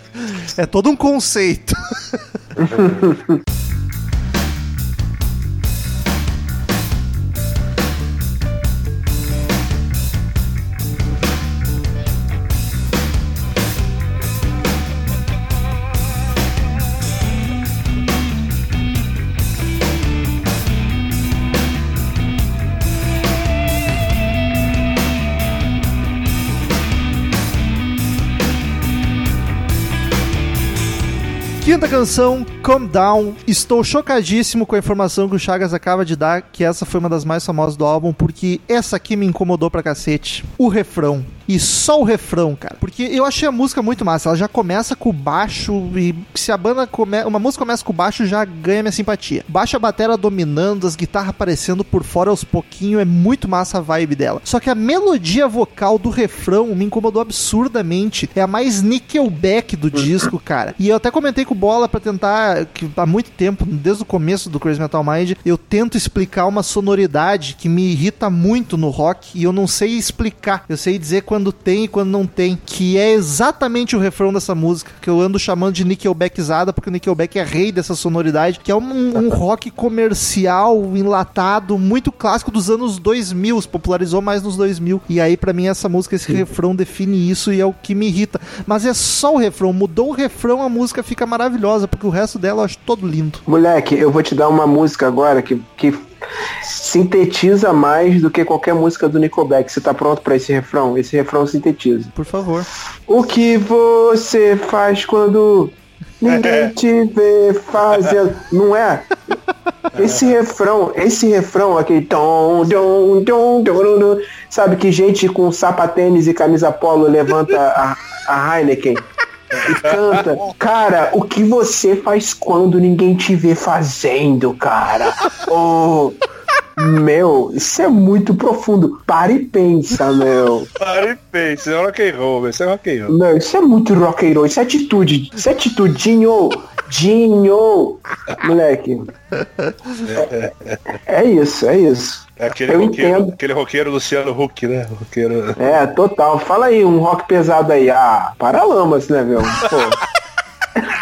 [LAUGHS] é todo um conceito. [LAUGHS] Quinta canção, Calm Down. Estou chocadíssimo com a informação que o Chagas acaba de dar, que essa foi uma das mais famosas do álbum, porque essa aqui me incomodou pra cacete. O refrão. E só o refrão, cara. Porque eu achei a música muito massa. Ela já começa com o baixo e se a banda come... uma música começa com o baixo já ganha minha simpatia. Baixa a batera dominando, as guitarras aparecendo por fora aos pouquinhos, é muito massa a vibe dela. Só que a melodia vocal do refrão me incomodou absurdamente. É a mais Nickelback do disco, cara. E eu até comentei com o bola pra tentar, que há muito tempo, desde o começo do Crazy Metal Mind, eu tento explicar uma sonoridade que me irrita muito no rock e eu não sei explicar. Eu sei dizer quando tem e quando não tem, que é exatamente o refrão dessa música, que eu ando chamando de Nickelbackizada, porque o Nickelback é rei dessa sonoridade, que é um, um [LAUGHS] rock comercial, enlatado, muito clássico dos anos 2000, se popularizou mais nos 2000. E aí, pra mim, essa música, esse refrão define isso e é o que me irrita. Mas é só o refrão, mudou o refrão, a música fica maravilhosa, porque o resto dela eu acho todo lindo. Moleque, eu vou te dar uma música agora que, que sintetiza mais do que qualquer música do Nickelback. Você tá pronto pra esse refrão? Esse refrão sintetiza. Por favor. O que você faz quando ninguém [LAUGHS] te vê fazendo? Não é? Esse refrão, esse refrão, aquele tom, tom, tom, tom, tom, sabe que gente com sapatênis e camisa polo levanta a, a Heineken e canta. Cara, o que você faz quando ninguém te vê fazendo, cara? Oh, meu, isso é muito profundo. Para e pensa, meu. Para e pensa, isso é rock and roll, isso é rock and roll. Não, isso é muito rock and roll, isso é atitude. Isso é atitude, Dinho. Dinho. Moleque. É, é isso, é isso. É aquele Eu roqueiro, entendo. aquele roqueiro Luciano Huck, né? Roqueiro. É, total. Fala aí, um rock pesado aí. Ah, Paralamas, né, meu? Pô. [LAUGHS]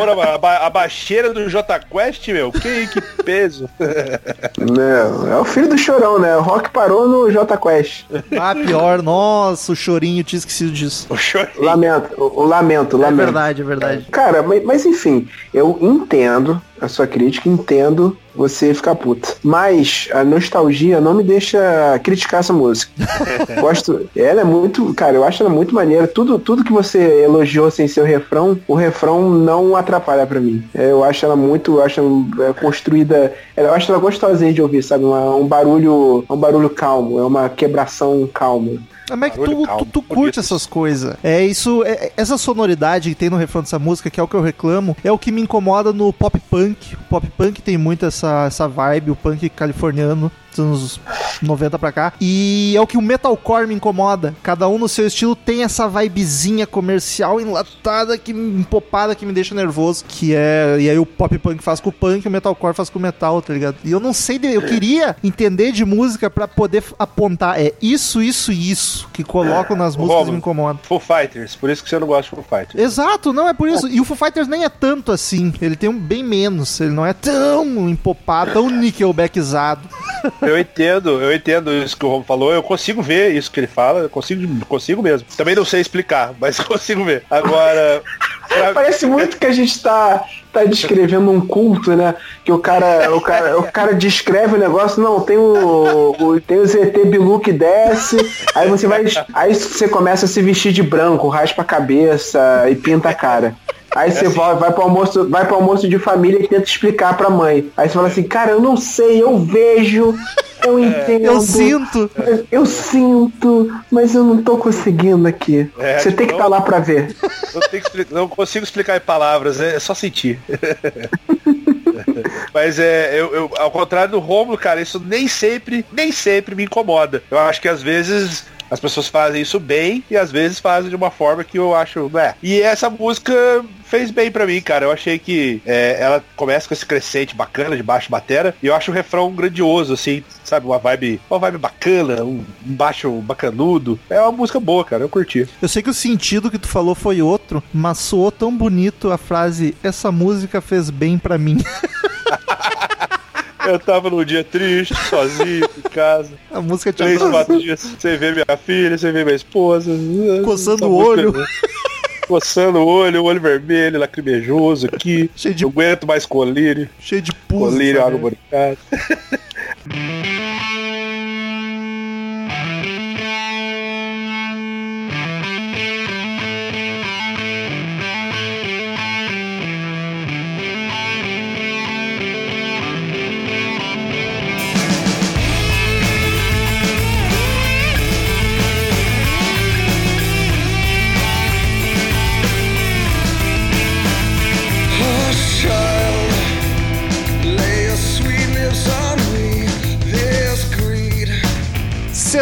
Ora, a, ba- a baixeira do J Quest, meu, que, que peso. [LAUGHS] Não, é o filho do chorão, né? O rock parou no J Quest. Ah, pior, nossa, o chorinho, tinha esquecido disso. O choro. Lamento, o, o lamento, o É lamento. verdade, é verdade. Cara, mas, mas enfim, eu entendo a sua crítica, entendo você ficar puta. Mas a nostalgia não me deixa criticar essa música. [LAUGHS] Gosto. Ela é muito. Cara, eu acho ela muito maneira. Tudo, tudo que você elogiou sem ser o refrão, o refrão não atrapalha pra mim. É, Eu acho ela muito. Eu acho ela, é, construída. Eu acho ela gostosinha de ouvir, sabe? Uma- um barulho. Um barulho calmo. É uma quebração calma. Mas é que tu, tu, tu curte essas coisas. É isso, é- é- essa sonoridade que tem no refrão dessa música, que é o que eu reclamo, é o que me incomoda no pop punk. O pop punk tem muito essa, essa vibe, o punk californiano, dos anos 90 pra cá. E é o que o metalcore me incomoda. Cada um no seu estilo tem essa vibezinha comercial enlatada, que, empopada, que me deixa nervoso. Que é. E aí o pop punk faz com o punk, o metalcore faz com o metal, tá ligado? E eu não sei, eu queria entender de música pra poder apontar. É isso, isso e isso que colocam nas músicas e Romulo. me incomodam. Foo Fighters, por isso que você não gosta de Foo Fighters. Exato, não é por isso. E o Foo Fighters nem é tanto assim. Ele tem um bem menos. Ele não é tão empopado, tão nickelbackizado. [LAUGHS] Eu entendo, eu entendo isso que o Romo falou, eu consigo ver isso que ele fala, eu consigo, consigo mesmo. Também não sei explicar, [LAUGHS] mas consigo ver. Agora, pra- [LAUGHS] Parece muito que a gente tá, tá descrevendo um culto, né? Que o cara, o cara, o cara descreve o negócio, não, tem o, o- tem o ZT Bilu que desce, aí você vai. Aí você começa a se vestir de branco, raspa a cabeça e pinta a cara. Aí você vai, vai pro almoço, vai pro almoço de família e tenta explicar pra mãe. Aí você fala assim, cara, eu não sei, eu vejo, eu entendo. Eu sinto. Eu sinto, mas eu não tô conseguindo aqui. É, você tem que estar lá pra ver. não, tenho que expli- não consigo explicar em palavras, é só sentir. [LAUGHS] Mas é, eu, eu- ao contrário do Romulo, cara, isso nem sempre, nem sempre me incomoda. Eu acho que às vezes as pessoas fazem isso bem e às vezes fazem de uma forma que eu acho, né? E essa música fez bem pra mim, cara. Eu achei que é, ela começa com esse crescente bacana de baixo batera e eu acho o refrão grandioso, assim, sabe? Uma vibe, uma vibe bacana, um, um baixo bacanudo. É uma música boa, cara. Eu curti. Eu sei que o sentido que tu falou foi outro, mas soou tão bonito a frase: Essa música fez bem pra mim. [LAUGHS] Eu tava num dia triste, sozinho, em casa. A música te Três, abraçou. quatro dias. Você vê minha filha, você vê minha esposa. Coçando o olho. Coçando o olho, o olho vermelho, lacrimejoso aqui. Cheio de- Não aguento mais colírio. cheio de pus. Colírio, sabe? água boricada. [LAUGHS]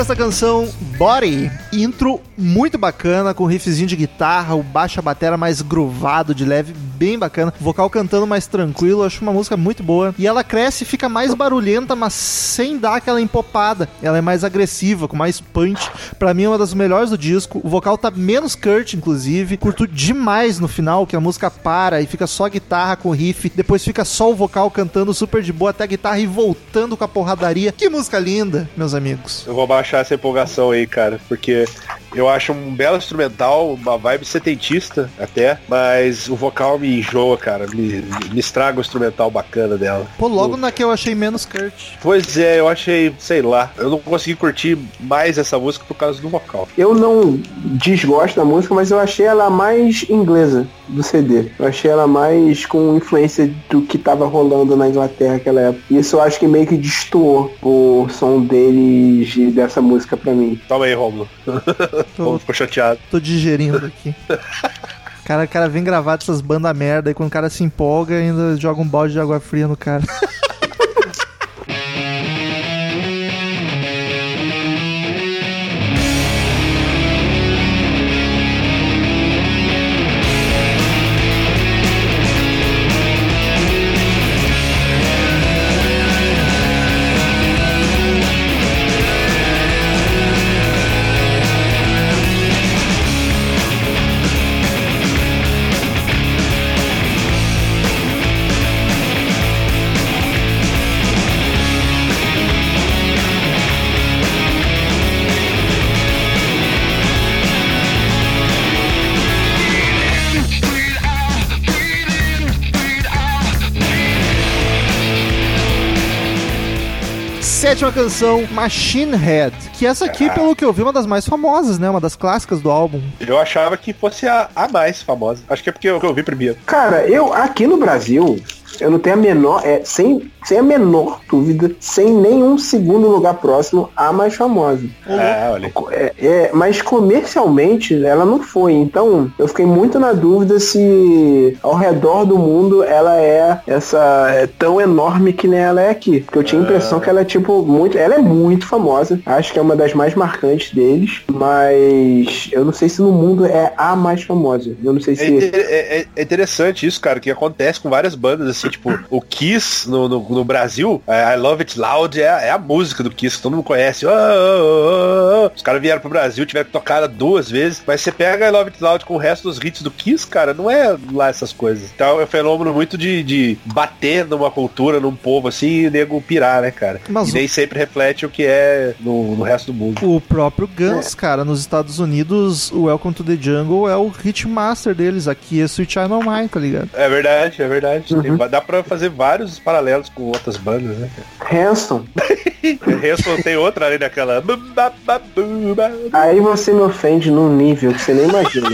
Sexta canção, Body. Intro muito bacana, com riffzinho de guitarra, o baixo a batera mais groovado, de leve, bem bacana. Vocal cantando mais tranquilo, acho uma música muito boa. E ela cresce e fica mais barulhenta, mas sem dar aquela empopada. Ela é mais agressiva, com mais punch. Pra mim é uma das melhores do disco. O vocal tá menos Kurt, inclusive. Curto demais no final, que a música para e fica só guitarra com riff. Depois fica só o vocal cantando super de boa até a guitarra e voltando com a porradaria. Que música linda, meus amigos. Eu vou baixar essa empolgação aí, cara, porque eu acho um belo instrumental, uma vibe setentista até, mas o vocal me enjoa, cara, me, me estraga o instrumental bacana dela. Pô, logo na que eu achei menos Kurt. Pois é, eu achei, sei lá, eu não consegui curtir mais essa música por causa do vocal. Eu não desgosto da música, mas eu achei ela mais inglesa do CD. Eu achei ela mais com influência do que tava rolando na Inglaterra naquela época. Isso eu acho que meio que destoou o som deles e dessa música pra mim. Toma aí, Romulo. [LAUGHS] Tô, ficou chateado. tô digerindo aqui. [LAUGHS] Cara, o cara vem gravar dessas bandas merda e quando o cara se empolga, ainda joga um balde de água fria no cara. [LAUGHS] Sétima canção, Machine Head. Que essa aqui, pelo que eu vi, é uma das mais famosas, né? Uma das clássicas do álbum. Eu achava que fosse a, a mais famosa. Acho que é porque eu, que eu vi primeiro. Cara, eu aqui no Brasil, eu não tenho a menor, é, sem, sem a menor dúvida, sem nenhum segundo lugar próximo, a mais famosa. Ah, olha. É, é, mas comercialmente ela não foi. Então eu fiquei muito na dúvida se ao redor do mundo ela é essa é tão enorme que nem ela é aqui. Porque eu tinha a impressão que ela é tipo muito. Ela é muito famosa. Acho que é uma das mais marcantes deles. Mas eu não sei se no mundo é a mais famosa. Eu não sei É, se. inter- é- é- é interessante isso, cara, que acontece com várias bandas, assim, tipo, o Kiss no, no, no Brasil, é, I Love It Loud é, a- é a música do Kiss, que todo mundo conhece. Oh, oh, oh, oh. Os caras vieram pro Brasil, tiveram que tocar duas vezes, mas você pega I Love It Loud com o resto dos hits do Kiss, cara, não é lá essas coisas. Então é um fenômeno muito de, de bater numa cultura, num povo assim, e o nego pirar, né, cara? Mas e o- nem sempre reflete o que é no, no resto do mundo. O próprio Guns, cara, nos Estados Unidos, o Welcome to the Jungle é o hitmaster deles. Aqui é Sweet Child Mine, tá ligado? É verdade, é verdade. Tem- dá pra fazer vários paralelos com outras bandas, né? Hanson. [LAUGHS] Hanson tem outra ali naquela. Aí você me ofende num nível que você nem imagina.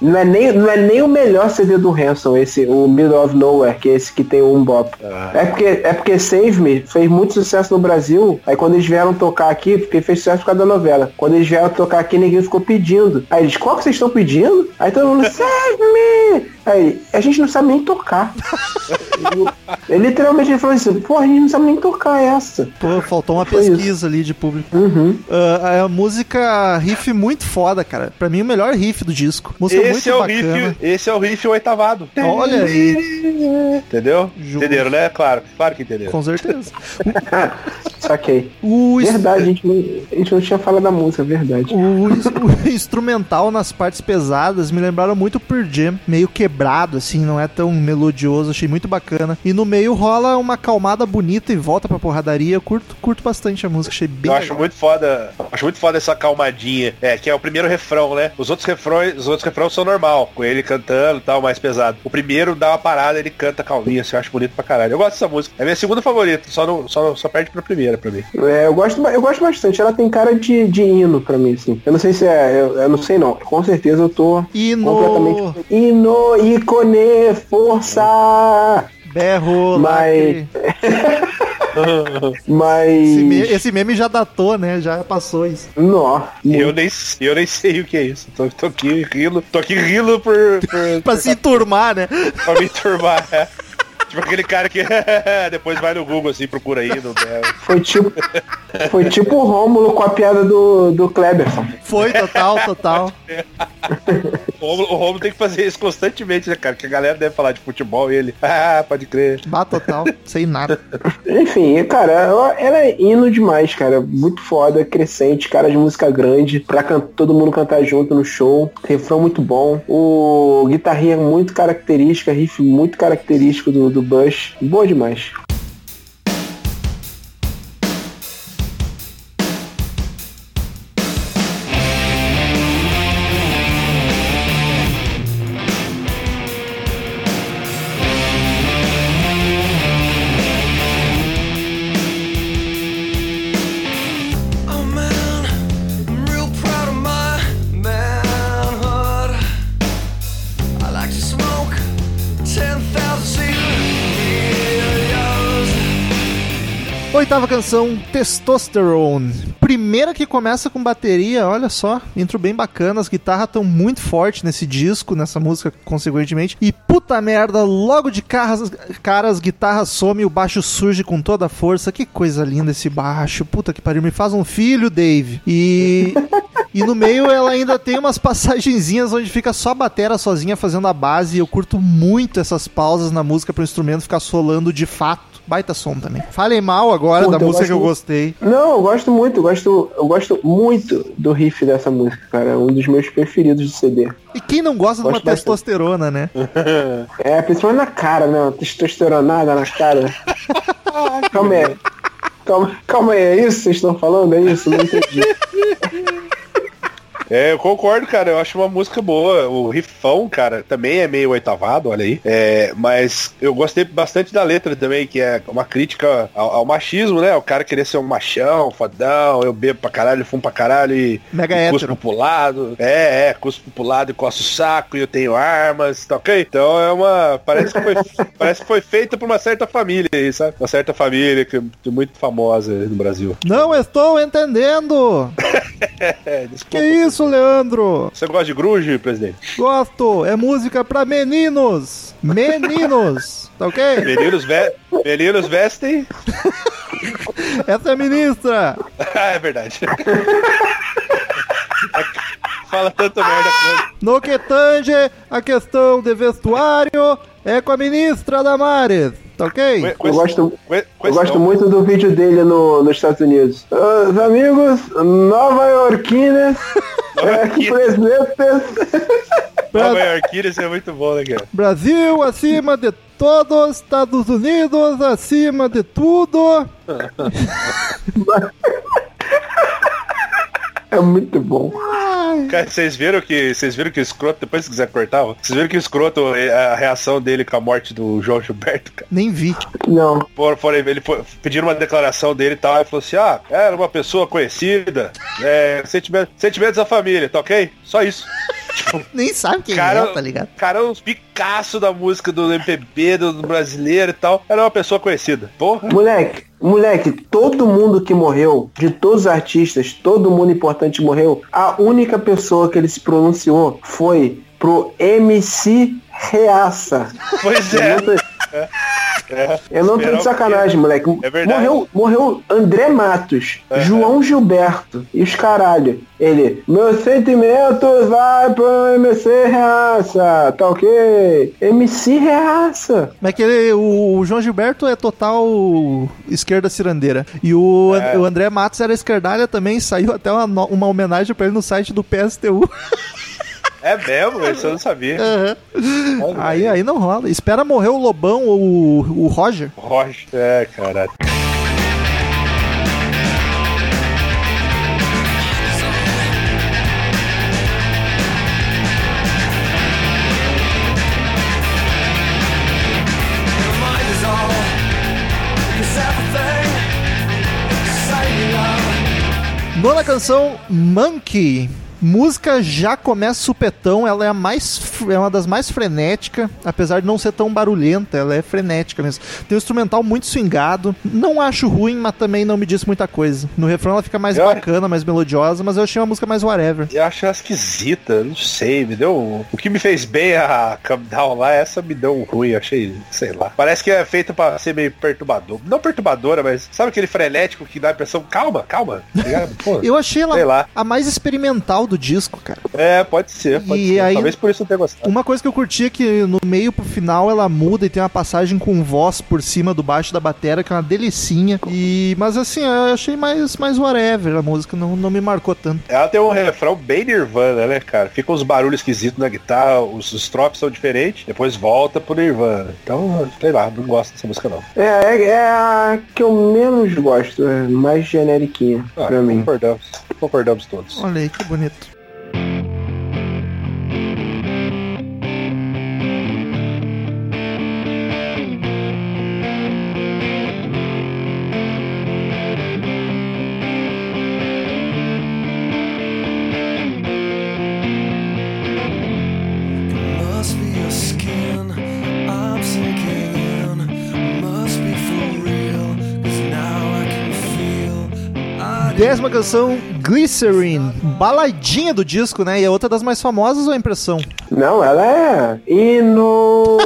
Não, é nem, não é nem o melhor CD do Hanson, esse, o Middle of Nowhere, que é esse que tem o Umbop. É, porque, é porque Save Me fez muito sucesso no Brasil. Aí quando eles vieram tocar aqui, porque fez sucesso por causa da novela. Quando eles vieram tocar aqui, ninguém ficou pedindo. Aí eles, qual que vocês estão pedindo? Aí todo mundo, Save Me! Aí, a gente não sabe nem tocar. [LAUGHS] ele literalmente ele falou assim, pô, a gente não sabe nem tocar essa. Pô, faltou uma Foi pesquisa ali de público. Uhum. Ah, a música, riff muito foda, cara. Pra mim, o melhor riff do disco. Música Esse muito é, o bacana. riff, esse é o riff oitavado. Olha aí. Entendeu? Justo. Entenderam, né? Claro, claro que entenderam. Com certeza. [LAUGHS] Saquei. O, Verdade, a gente, não, a gente não tinha falado da música, verdade. o o [LAUGHS] instrumental nas partes pesadas me lembraram muito Pearl Jam, meio quebrado, assim, não é tão melodioso, achei muito bacana. E no meio rola uma calmada bonita e volta pra porradaria. Eu curto, curto bastante a música, achei bem Eu acho legal. muito foda, acho muito foda essa calmadinha, é, que é o primeiro refrão, né? Os outros refrões, os outros refrões são normal, com ele cantando e tal, mais pesado. O primeiro dá uma parada, ele canta calminha, assim, eu acho bonito pra caralho. Eu gosto dessa música. É minha segunda favorita, só, não, só, só perde pra primeira pra mim. É, eu, gosto, eu gosto bastante. Ela tem cara de, de hino pra mim, assim. Eu não sei se é. Eu, eu não sei não. Com certeza eu tô E no completamente. Hino, ícone, força! berro, Mas-. [LAUGHS] Mas. Esse, me- esse meme já datou, né? Já passou isso. Nó. E eu nem, eu nem sei o que é isso. Tô, tô aqui rindo, tô aqui rindo por, por, [LAUGHS] Pra se enturmar, né? pra me turmar. é. Tipo aquele cara que [LAUGHS] depois vai no Google assim, procura aí, não der. Foi tipo, foi tipo o Rômulo com a piada do, do Kleberson. Foi total, total. O Romulo, o Romulo tem que fazer isso constantemente, né, cara? Que a galera deve falar de futebol e ele, ah, pode crer. Bah, total. Sem nada. Enfim, cara, ela, é hino demais, cara. Muito foda, crescente, cara de música grande, pra todo mundo cantar junto no show. Refrão muito bom. O guitarrinha muito característica, riff muito característico do, do Bush. Boa demais. Canção, Testosterone. Primeira que começa com bateria, olha só, intro bem bacana, as guitarras estão muito fortes nesse disco, nessa música, consequentemente. E puta merda, logo de cara, cara as guitarras somem e o baixo surge com toda a força. Que coisa linda esse baixo, puta que pariu, me faz um filho, Dave. E... E no meio ela ainda tem umas passagenzinhas onde fica só a batera sozinha fazendo a base. E eu curto muito essas pausas na música para o instrumento ficar solando de fato. Baita som também. Falei mal agora Puta, da música que eu gosto- gostei. Não, eu gosto muito, eu gosto, eu gosto muito do riff dessa música, cara. É um dos meus preferidos do CD. E quem não gosta de uma Gosto bastante. testosterona, né? [LAUGHS] É, principalmente na cara, né? Uma testosteronada na cara. [LAUGHS] calma aí. Calma, calma aí, é isso que vocês estão falando? É isso? Não entendi. [LAUGHS] É, eu concordo, cara. Eu acho uma música boa. O rifão, cara, também é meio oitavado, olha aí. É, mas eu gostei bastante da letra também, que é uma crítica ao, ao machismo, né? O cara querer ser um machão, fodão, eu bebo pra caralho, fumo pra caralho e, Mega e cuspo pro lado. É, é, cuspo pro lado e coço o saco e eu tenho armas, tá ok? Então é uma. Parece que foi, [LAUGHS] parece que foi feita por uma certa família aí, sabe? Uma certa família que é muito famosa no Brasil. Não estou entendendo! [LAUGHS] É, Que desculpa. Isso, Leandro? Você gosta de grunge, presidente? Gosto! É música pra meninos! Meninos! [LAUGHS] Tá ok? Meninos, ve meninos vestem. [LAUGHS] Essa é a ministra! [LAUGHS] ah, é verdade. Fala tanta merda quanto. No que tange a questão de vestuário, é com a ministra Damares. Tá ok? Eu gosto, eu gosto muito do vídeo dele no, nos Estados Unidos. Os amigos nova iorquinos, [LAUGHS] é, presentes. Nova Yorkina, [LAUGHS] isso é muito bom, né, cara? Brasil acima de todos, Estados Unidos acima de tudo. [LAUGHS] É muito bom. Cara, vocês viram que. Vocês viram que o escroto, depois se quiser cortar, vocês viram que o escroto, eh, a reação dele com a morte do João Gilberto, cara. Nem vi. Não. Por, por, ele foi, pediram uma declaração dele e tal, e falou assim, ah, era uma pessoa conhecida, é, sentimentos, sentimentos da família, tá ok? Só isso. [LAUGHS] Nem sabe quem Cara, é, tá ligado? cara, uns Picasso da música do MPB, do, do brasileiro e tal. Era uma pessoa conhecida. Porra. Moleque, moleque, todo mundo que morreu, de todos os artistas, todo mundo importante morreu, a única pessoa que ele se pronunciou foi pro MC Reaça. Pois Eu é. não tô- Eu não tô de o sacanagem, moleque. É verdade. Morreu, morreu André Matos, João Gilberto e os caralho. Ele, meus sentimentos vai pro MC Reaça, tá ok? MC Reaça. Mas que ele, o, o João Gilberto é total esquerda cirandeira. E o, É. o André Matos era esquerdalha também, saiu até uma, uma homenagem pra ele no site do PSTU. [LAUGHS] É mesmo, isso eu não sabia. Olha aí, aí não rola. Espera morrer o Lobão ou o, o Roger. Rocha. É, caralho. Nona canção, Monkey. Música já começa supetão, ela é a mais é uma das mais frenéticas, apesar de não ser tão barulhenta, ela é frenética mesmo. Tem um instrumental muito swingado, não acho ruim, mas também não me diz muita coisa. No refrão ela fica mais Eu- bacana, mais melodiosa, mas eu achei uma música mais whatever. Eu acho ela esquisita, não sei, me deu. O que me fez bem a Come Down lá, essa me deu ruim, achei, sei lá. Parece que é feita pra ser meio perturbador. Não perturbadora, mas sabe aquele frenético que dá a impressão, calma, calma. tá? [LAUGHS] Pô, Eu achei ela lá. a mais experimental do disco, cara. É, pode ser, pode E ser. aí- Talvez por isso eu tenha gostado. Uma coisa que eu curti é que no meio pro final ela muda e tem uma passagem com voz por cima do baixo da bateria, que é uma delicinha. E mas assim, eu achei mais mais whatever a música, não, não me marcou tanto. Ela tem um refrão bem Nirvana, né, cara? Fica uns barulhos esquisitos na guitarra, os estropes são diferentes, depois volta pro Nirvana. Então, sei lá, não gosto dessa música não. É, é, é a que eu menos gosto, é mais generiquinha Ah, pra mim. concordamos. Concordamos todos. Olha aí que bonito. Décima canção, Glycerin, baladinha do disco, né? E é outra das mais famosas ou é impressão? Não, ela é hino.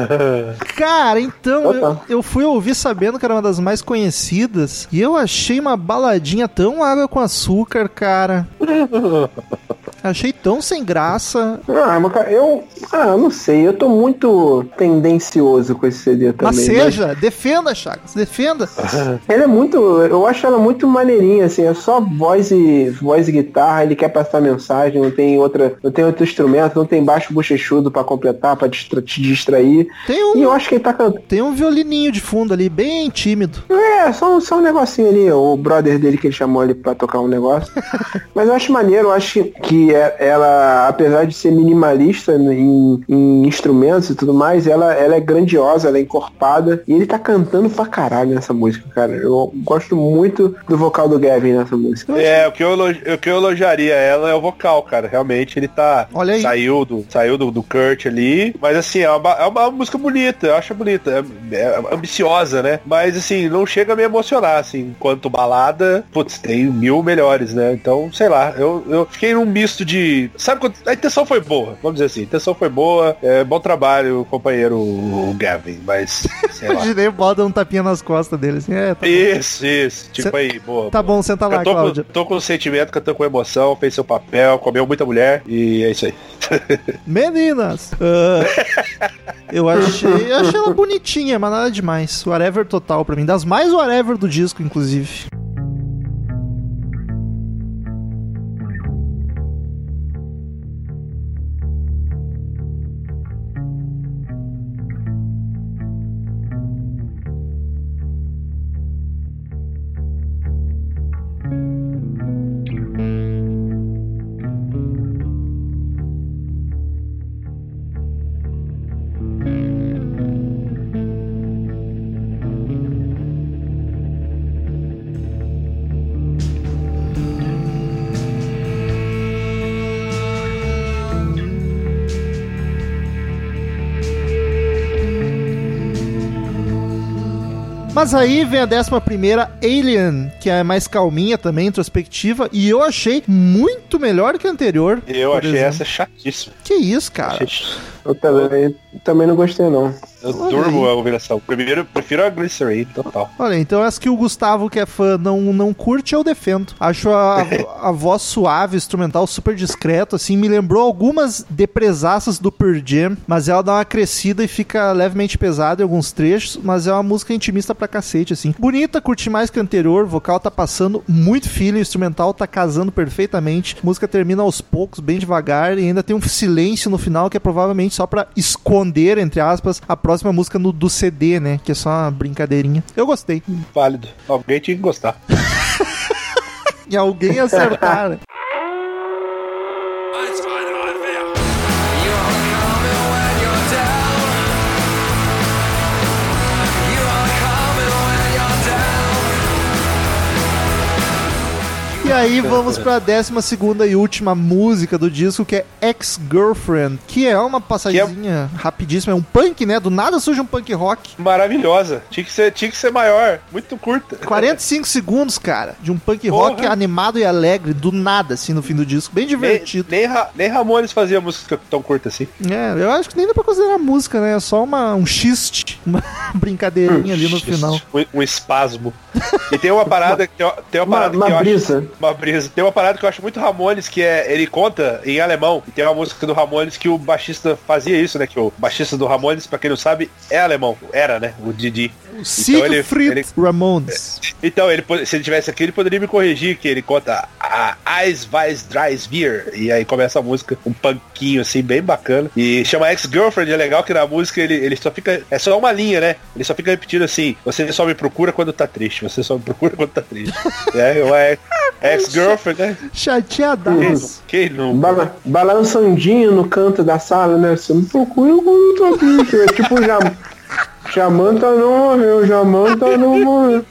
[LAUGHS] Cara, então eu, eu fui ouvir sabendo que era uma das mais conhecidas e eu achei uma baladinha tão água com açúcar, cara. [LAUGHS] Achei tão sem graça. Ah, mas eu. Ah, eu não sei, eu tô muito tendencioso com esse CD também. Mas né? seja, defenda, Chagas, defenda. [LAUGHS] Ele é muito. Eu acho ela muito maneirinha, assim, é só voz e voz e guitarra, ele quer passar mensagem, não tem outra. Não tem outro instrumento, não tem baixo bochechudo pra completar, pra distra- te distrair. Tem E eu um, acho que ele tá cantando. tem um violininho de fundo ali, bem tímido. É, só, um- só um negocinho ali, o brother dele que ele chamou ali pra tocar um negócio. [LAUGHS] Mas eu acho maneiro, eu acho que ela, apesar de ser minimalista em, em instrumentos e tudo mais, ela, ela é grandiosa, ela é encorpada. E ele tá cantando pra caralho nessa música, cara. Eu gosto muito do vocal do Gavin nessa música. É, o que, eu, o que eu elogiaria ela é o vocal, cara. Realmente ele tá. Olha aí. Saiu do, saiu do, do Kurt ali. Mas assim, é uma, é uma música bonita, eu acho bonita. É, é ambiciosa, né? Mas assim, não chega a me emocionar, assim. Enquanto balada, putz, tem mil melhores, né? Então, sei lá, eu, eu fiquei num misto de. Sabe quando. A intenção foi boa, vamos dizer assim. A intenção foi boa. É, bom trabalho, companheiro o Gavin, mas. Sei lá. Imaginei o dando um tapinha nas costas dele, assim, é, tá, Isso, isso. Tipo Cê- aí, boa. tá boa. bom, senta lá, Cláudia. tô com sentimento, cantou com emoção, fez seu papel, comeu muita mulher e é isso aí. Meninas! Ah, eu achei, eu achei ela bonitinha, mas nada demais. Whatever total pra mim. Das mais whatever do disco, inclusive. Mas aí vem a décima primeira, Alien, que é mais calminha também, introspectiva, e eu achei muito melhor que a anterior. Eu achei exemplo. essa chatíssima. Que isso, cara? Eu também, também não gostei, não. Eu Olha durmo aí. a obrigação. Primeiro, eu prefiro a Glycerin, total. Olha, então essa que o Gustavo, que é fã, não, não curte, eu defendo. Acho a, a [LAUGHS] voz suave, instrumental, super discreto, assim, me lembrou algumas depresaças do Pearl Jam, mas ela dá uma crescida e fica levemente pesada em alguns trechos, mas é uma música intimista pra cacete, assim. Bonita, curti mais que a anterior, o vocal tá passando muito filho, o instrumental tá casando perfeitamente, a música termina aos poucos, bem devagar, e ainda tem um silêncio no final que é provavelmente só pra esconder, entre aspas, a próxima música no, do CD, né, que é só uma brincadeirinha. Eu gostei. Válido. Alguém tinha que gostar. [LAUGHS] E alguém acertar. né? E aí vamos pra décima segunda e última música do disco, que é Ex-Girlfriend, que é uma passadinha rapidíssima, é um punk, né? Do nada surge um punk rock. Maravilhosa. Tinha que ser, tinha que ser maior. Muito curta. 45 segundos, cara, de um punk Porra. rock animado e alegre, do nada, assim, no fim do disco. Bem Nem, divertido. nem, Ra- nem Ramones fazia música tão curta assim. É, eu acho que nem dá pra considerar música, né? É só uma, um xiste, uma [LAUGHS] brincadeirinha ali no final. Um, um espasmo. E tem uma parada que eu, tem uma Uma, parada uma que eu brisa. acho. Uma brisa. Tem uma parada que eu acho muito Ramones, que é. Ele conta em alemão. E tem uma música do Ramones que o baixista fazia isso, né? Que o baixista do Ramones, pra quem não sabe, é alemão. Era, né? O Didi. ele- Siegfried ele- Ramones. Então, ele, se ele tivesse aqui, ele poderia me corrigir, que ele conta a Eis Weiss Dries Bier. E aí começa a música, um punkinho assim, bem bacana. E chama Ex-Girlfriend, é legal que na música ele, ele só fica. É só uma linha, né? Ele só fica repetindo assim, você só me procura quando tá triste, você só me procura quando tá triste. é, eu é ex-girlfriend, né? Chateadaço. Quem não? Bala, balançandinho no canto da sala, né? Você me procura quando tá triste. É tipo, já, Jamanta não morreu, Jamanta não morreu.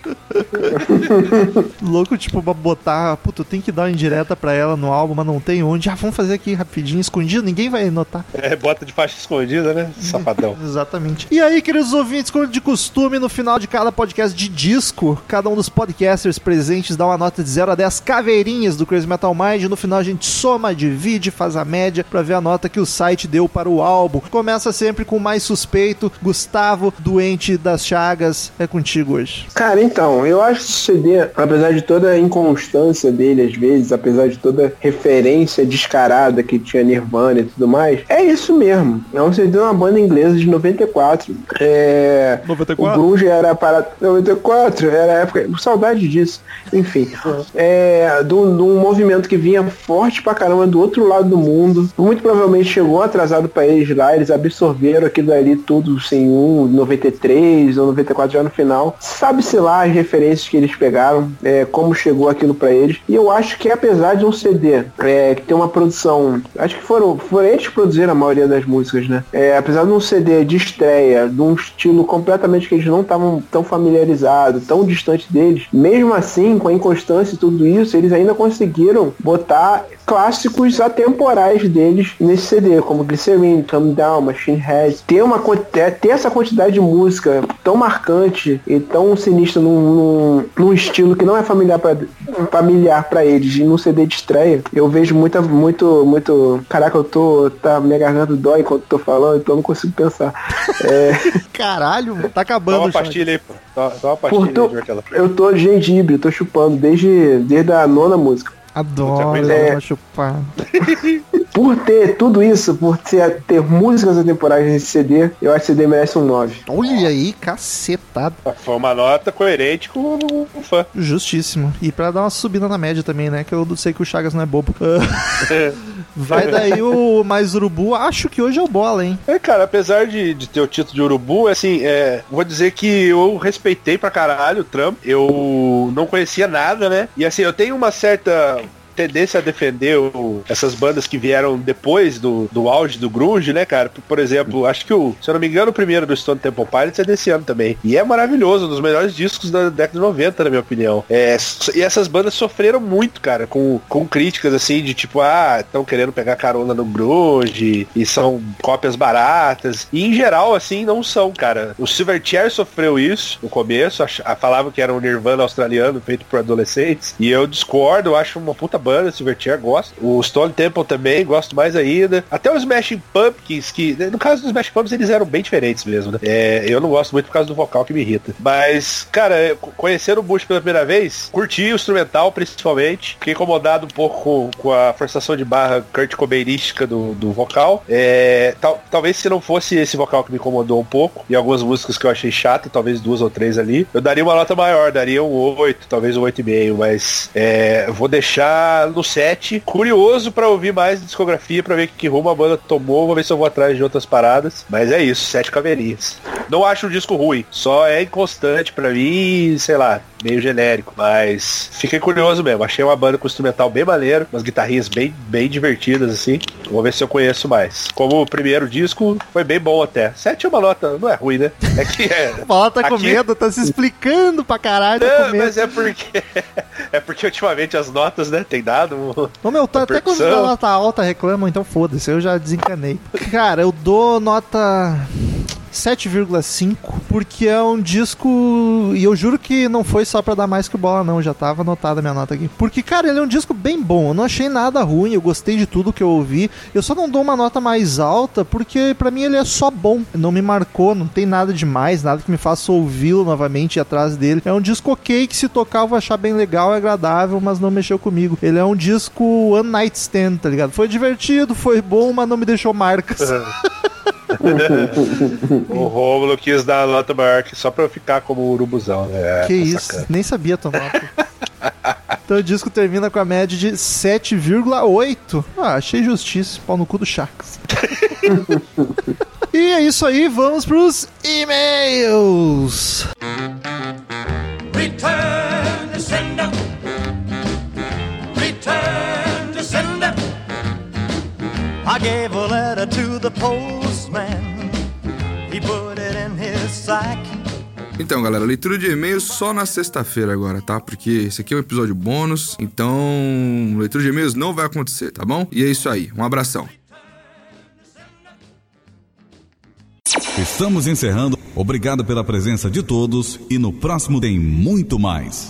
Louco, tipo, pra botar. Puta, eu tenho que dar uma indireta pra ela no álbum, mas não tem onde. Ah, vamos fazer aqui rapidinho, escondido, ninguém vai notar. É, bota de faixa escondida, né? Safadão. [LAUGHS] Exatamente. E aí, queridos ouvintes, como de costume, no final de cada podcast de disco, cada um dos podcasters presentes dá uma nota de 0 a 10 caveirinhas do Crazy Metal Mind. No final a gente soma, divide, faz a média pra ver a nota que o site deu para o álbum. Começa sempre com o mais suspeito, Gustavo, doente das chagas. É contigo hoje. Cara, então, eu acho que esse CD, apesar de toda a inconstância dele às vezes, apesar de toda referência descarada que tinha Nirvana e tudo mais, é isso mesmo. É um CD de uma banda inglesa de 94. É... 94? O Grunge era para 94, era a época, saudade disso. Enfim, é de um, movimento que vinha forte pra caramba do outro lado do mundo. Muito provavelmente chegou atrasado pra eles lá, eles absorveram aquilo ali tudo sem um, 93 ou 94 já no final. Sabe-se lá as referências que eles pegaram, é, como chegou aquilo pra eles. E eu acho que apesar de um CD é, que tem uma produção, acho que foram, foram eles que produziram a maioria das músicas, né? É, apesar de um CD de estreia, de um estilo completamente que eles não estavam tão familiarizados, tão distante deles, mesmo assim, com a inconstância e tudo isso, eles ainda conseguiram botar clássicos atemporais deles nesse CD, como Glycerin, Calm Down, Machine Head. Ter, uma, é, ter essa quantidade de música tão marcante e tão sinistra num, num, num estilo que não é familiar pra, familiar pra eles e num CD de estreia, eu vejo muita, muito, muito. Caraca, eu tô. Tá, minha garganta dói enquanto tô falando, então eu não consigo pensar. É, [LAUGHS] Caralho, tá Toma acabando uma o chat. pastilha aí, pô. Toma toma uma por pastilha tu- aí hortelã. eu tô de gengibre, tô chupando desde, desde a nona música. Adoro é- chupar. [LAUGHS] Por ter tudo isso, por ter, ter músicas atemporais nesse CD, eu acho que o CD merece um 9. Olha aí, cacetada. Foi uma nota coerente com o fã. Justíssimo. E pra dar uma subida na média também, né? Que eu sei que o Chagas não é bobo. [LAUGHS] Vai daí o mais urubu. Acho que hoje é o bola, hein? É, cara, apesar de, de ter o título de urubu, assim, é, vou dizer que eu respeitei pra caralho o Trump. Eu não conhecia nada, né? E assim, eu tenho uma certa tendência a defender o- essas bandas que vieram depois do, do auge do grunge, né, cara? Por, exemplo, acho que o, se eu não me engano, o primeiro do Stone Temple Pilots é desse ano também. E é maravilhoso, um dos melhores discos da década de 90, na minha opinião. É, e essas bandas sofreram muito, cara, com, com críticas assim de tipo, ah, estão querendo pegar carona no grunge e são cópias baratas. E em geral, assim, não são, cara. O Silverchair sofreu isso no começo, ach- ah, falavam que era um Nirvana australiano feito por adolescentes. E eu discordo, acho uma puta banda, Silverchair gosto. O Stone Temple também, gosto mais ainda. Até os Smashing Pumpkins, que no caso dos Smashing Pumpkins eles eram bem diferentes mesmo, né? É, eu não gosto muito por causa do vocal que me irrita. Mas, cara, conhecendo o Bush pela primeira vez, curti o instrumental principalmente. Fiquei incomodado um pouco com, com a forçação de barra Kurt Cobainística do, do vocal. É, tal- talvez se não fosse esse vocal que me incomodou um pouco, e algumas músicas que eu achei chata, talvez duas ou três ali, eu daria uma nota maior, daria um 8, talvez um 8,5, mas é, vou deixar no 7. Curioso pra ouvir mais discografia, pra ver que, rumo a banda tomou, vou ver se eu vou atrás de outras paradas. Mas é isso, sete caveirinhas. Não acho o disco ruim, só é inconstante pra mim, sei lá, meio genérico. Mas fiquei curioso mesmo. Achei uma banda com instrumental bem maneiro, umas guitarrinhas bem, bem divertidas, assim. Vou ver se eu conheço mais. Como o primeiro disco, foi bem bom até. Sete é uma nota, não é ruim, né? É que é. [LAUGHS] Fala, tá com medo, tá se explicando pra caralho, tá Não, medo. mas é porque. [LAUGHS] É porque ultimamente as notas, né, tem dado. um- Ô meu, tá, até quando dá nota alta reclamam, então foda-se, eu já desencanei. Cara, eu dou nota 7,5, porque é um disco. E eu juro que não foi só pra dar mais que bola, não. Já tava anotada a minha nota aqui. Porque, cara, ele é um disco bem bom. Eu não achei nada ruim, eu gostei de tudo que eu ouvi. Eu só não dou uma nota mais alta, porque pra mim ele é só bom. Não me marcou, não tem nada demais, nada que me faça ouvi-lo novamente e ir atrás dele. É um disco ok que se tocar eu vou achar bem legal, é agradável, mas não mexeu comigo. Ele é um disco one night stand, tá ligado? Foi divertido, foi bom, mas não me deixou marcas. [LAUGHS] O Rômulo quis dar a nota maior que só pra eu ficar como urubuzão, né? É, que tá isso, sacana. nem sabia tua nota. Então o disco termina com a média de 7,8. Ah, achei justiça. Pau no cu do Chagas. e é isso aí, vamos pros e-mails. Return to sender. Return to sender. I gave a letter to the postman. Então, galera, leitura de e-mails só na sexta-feira agora, tá? Porque esse aqui é um episódio bônus, então leitura de e-mails não vai acontecer, tá bom? E é isso aí, um abração. Estamos encerrando. Obrigado pela presença de todos e no próximo tem muito mais.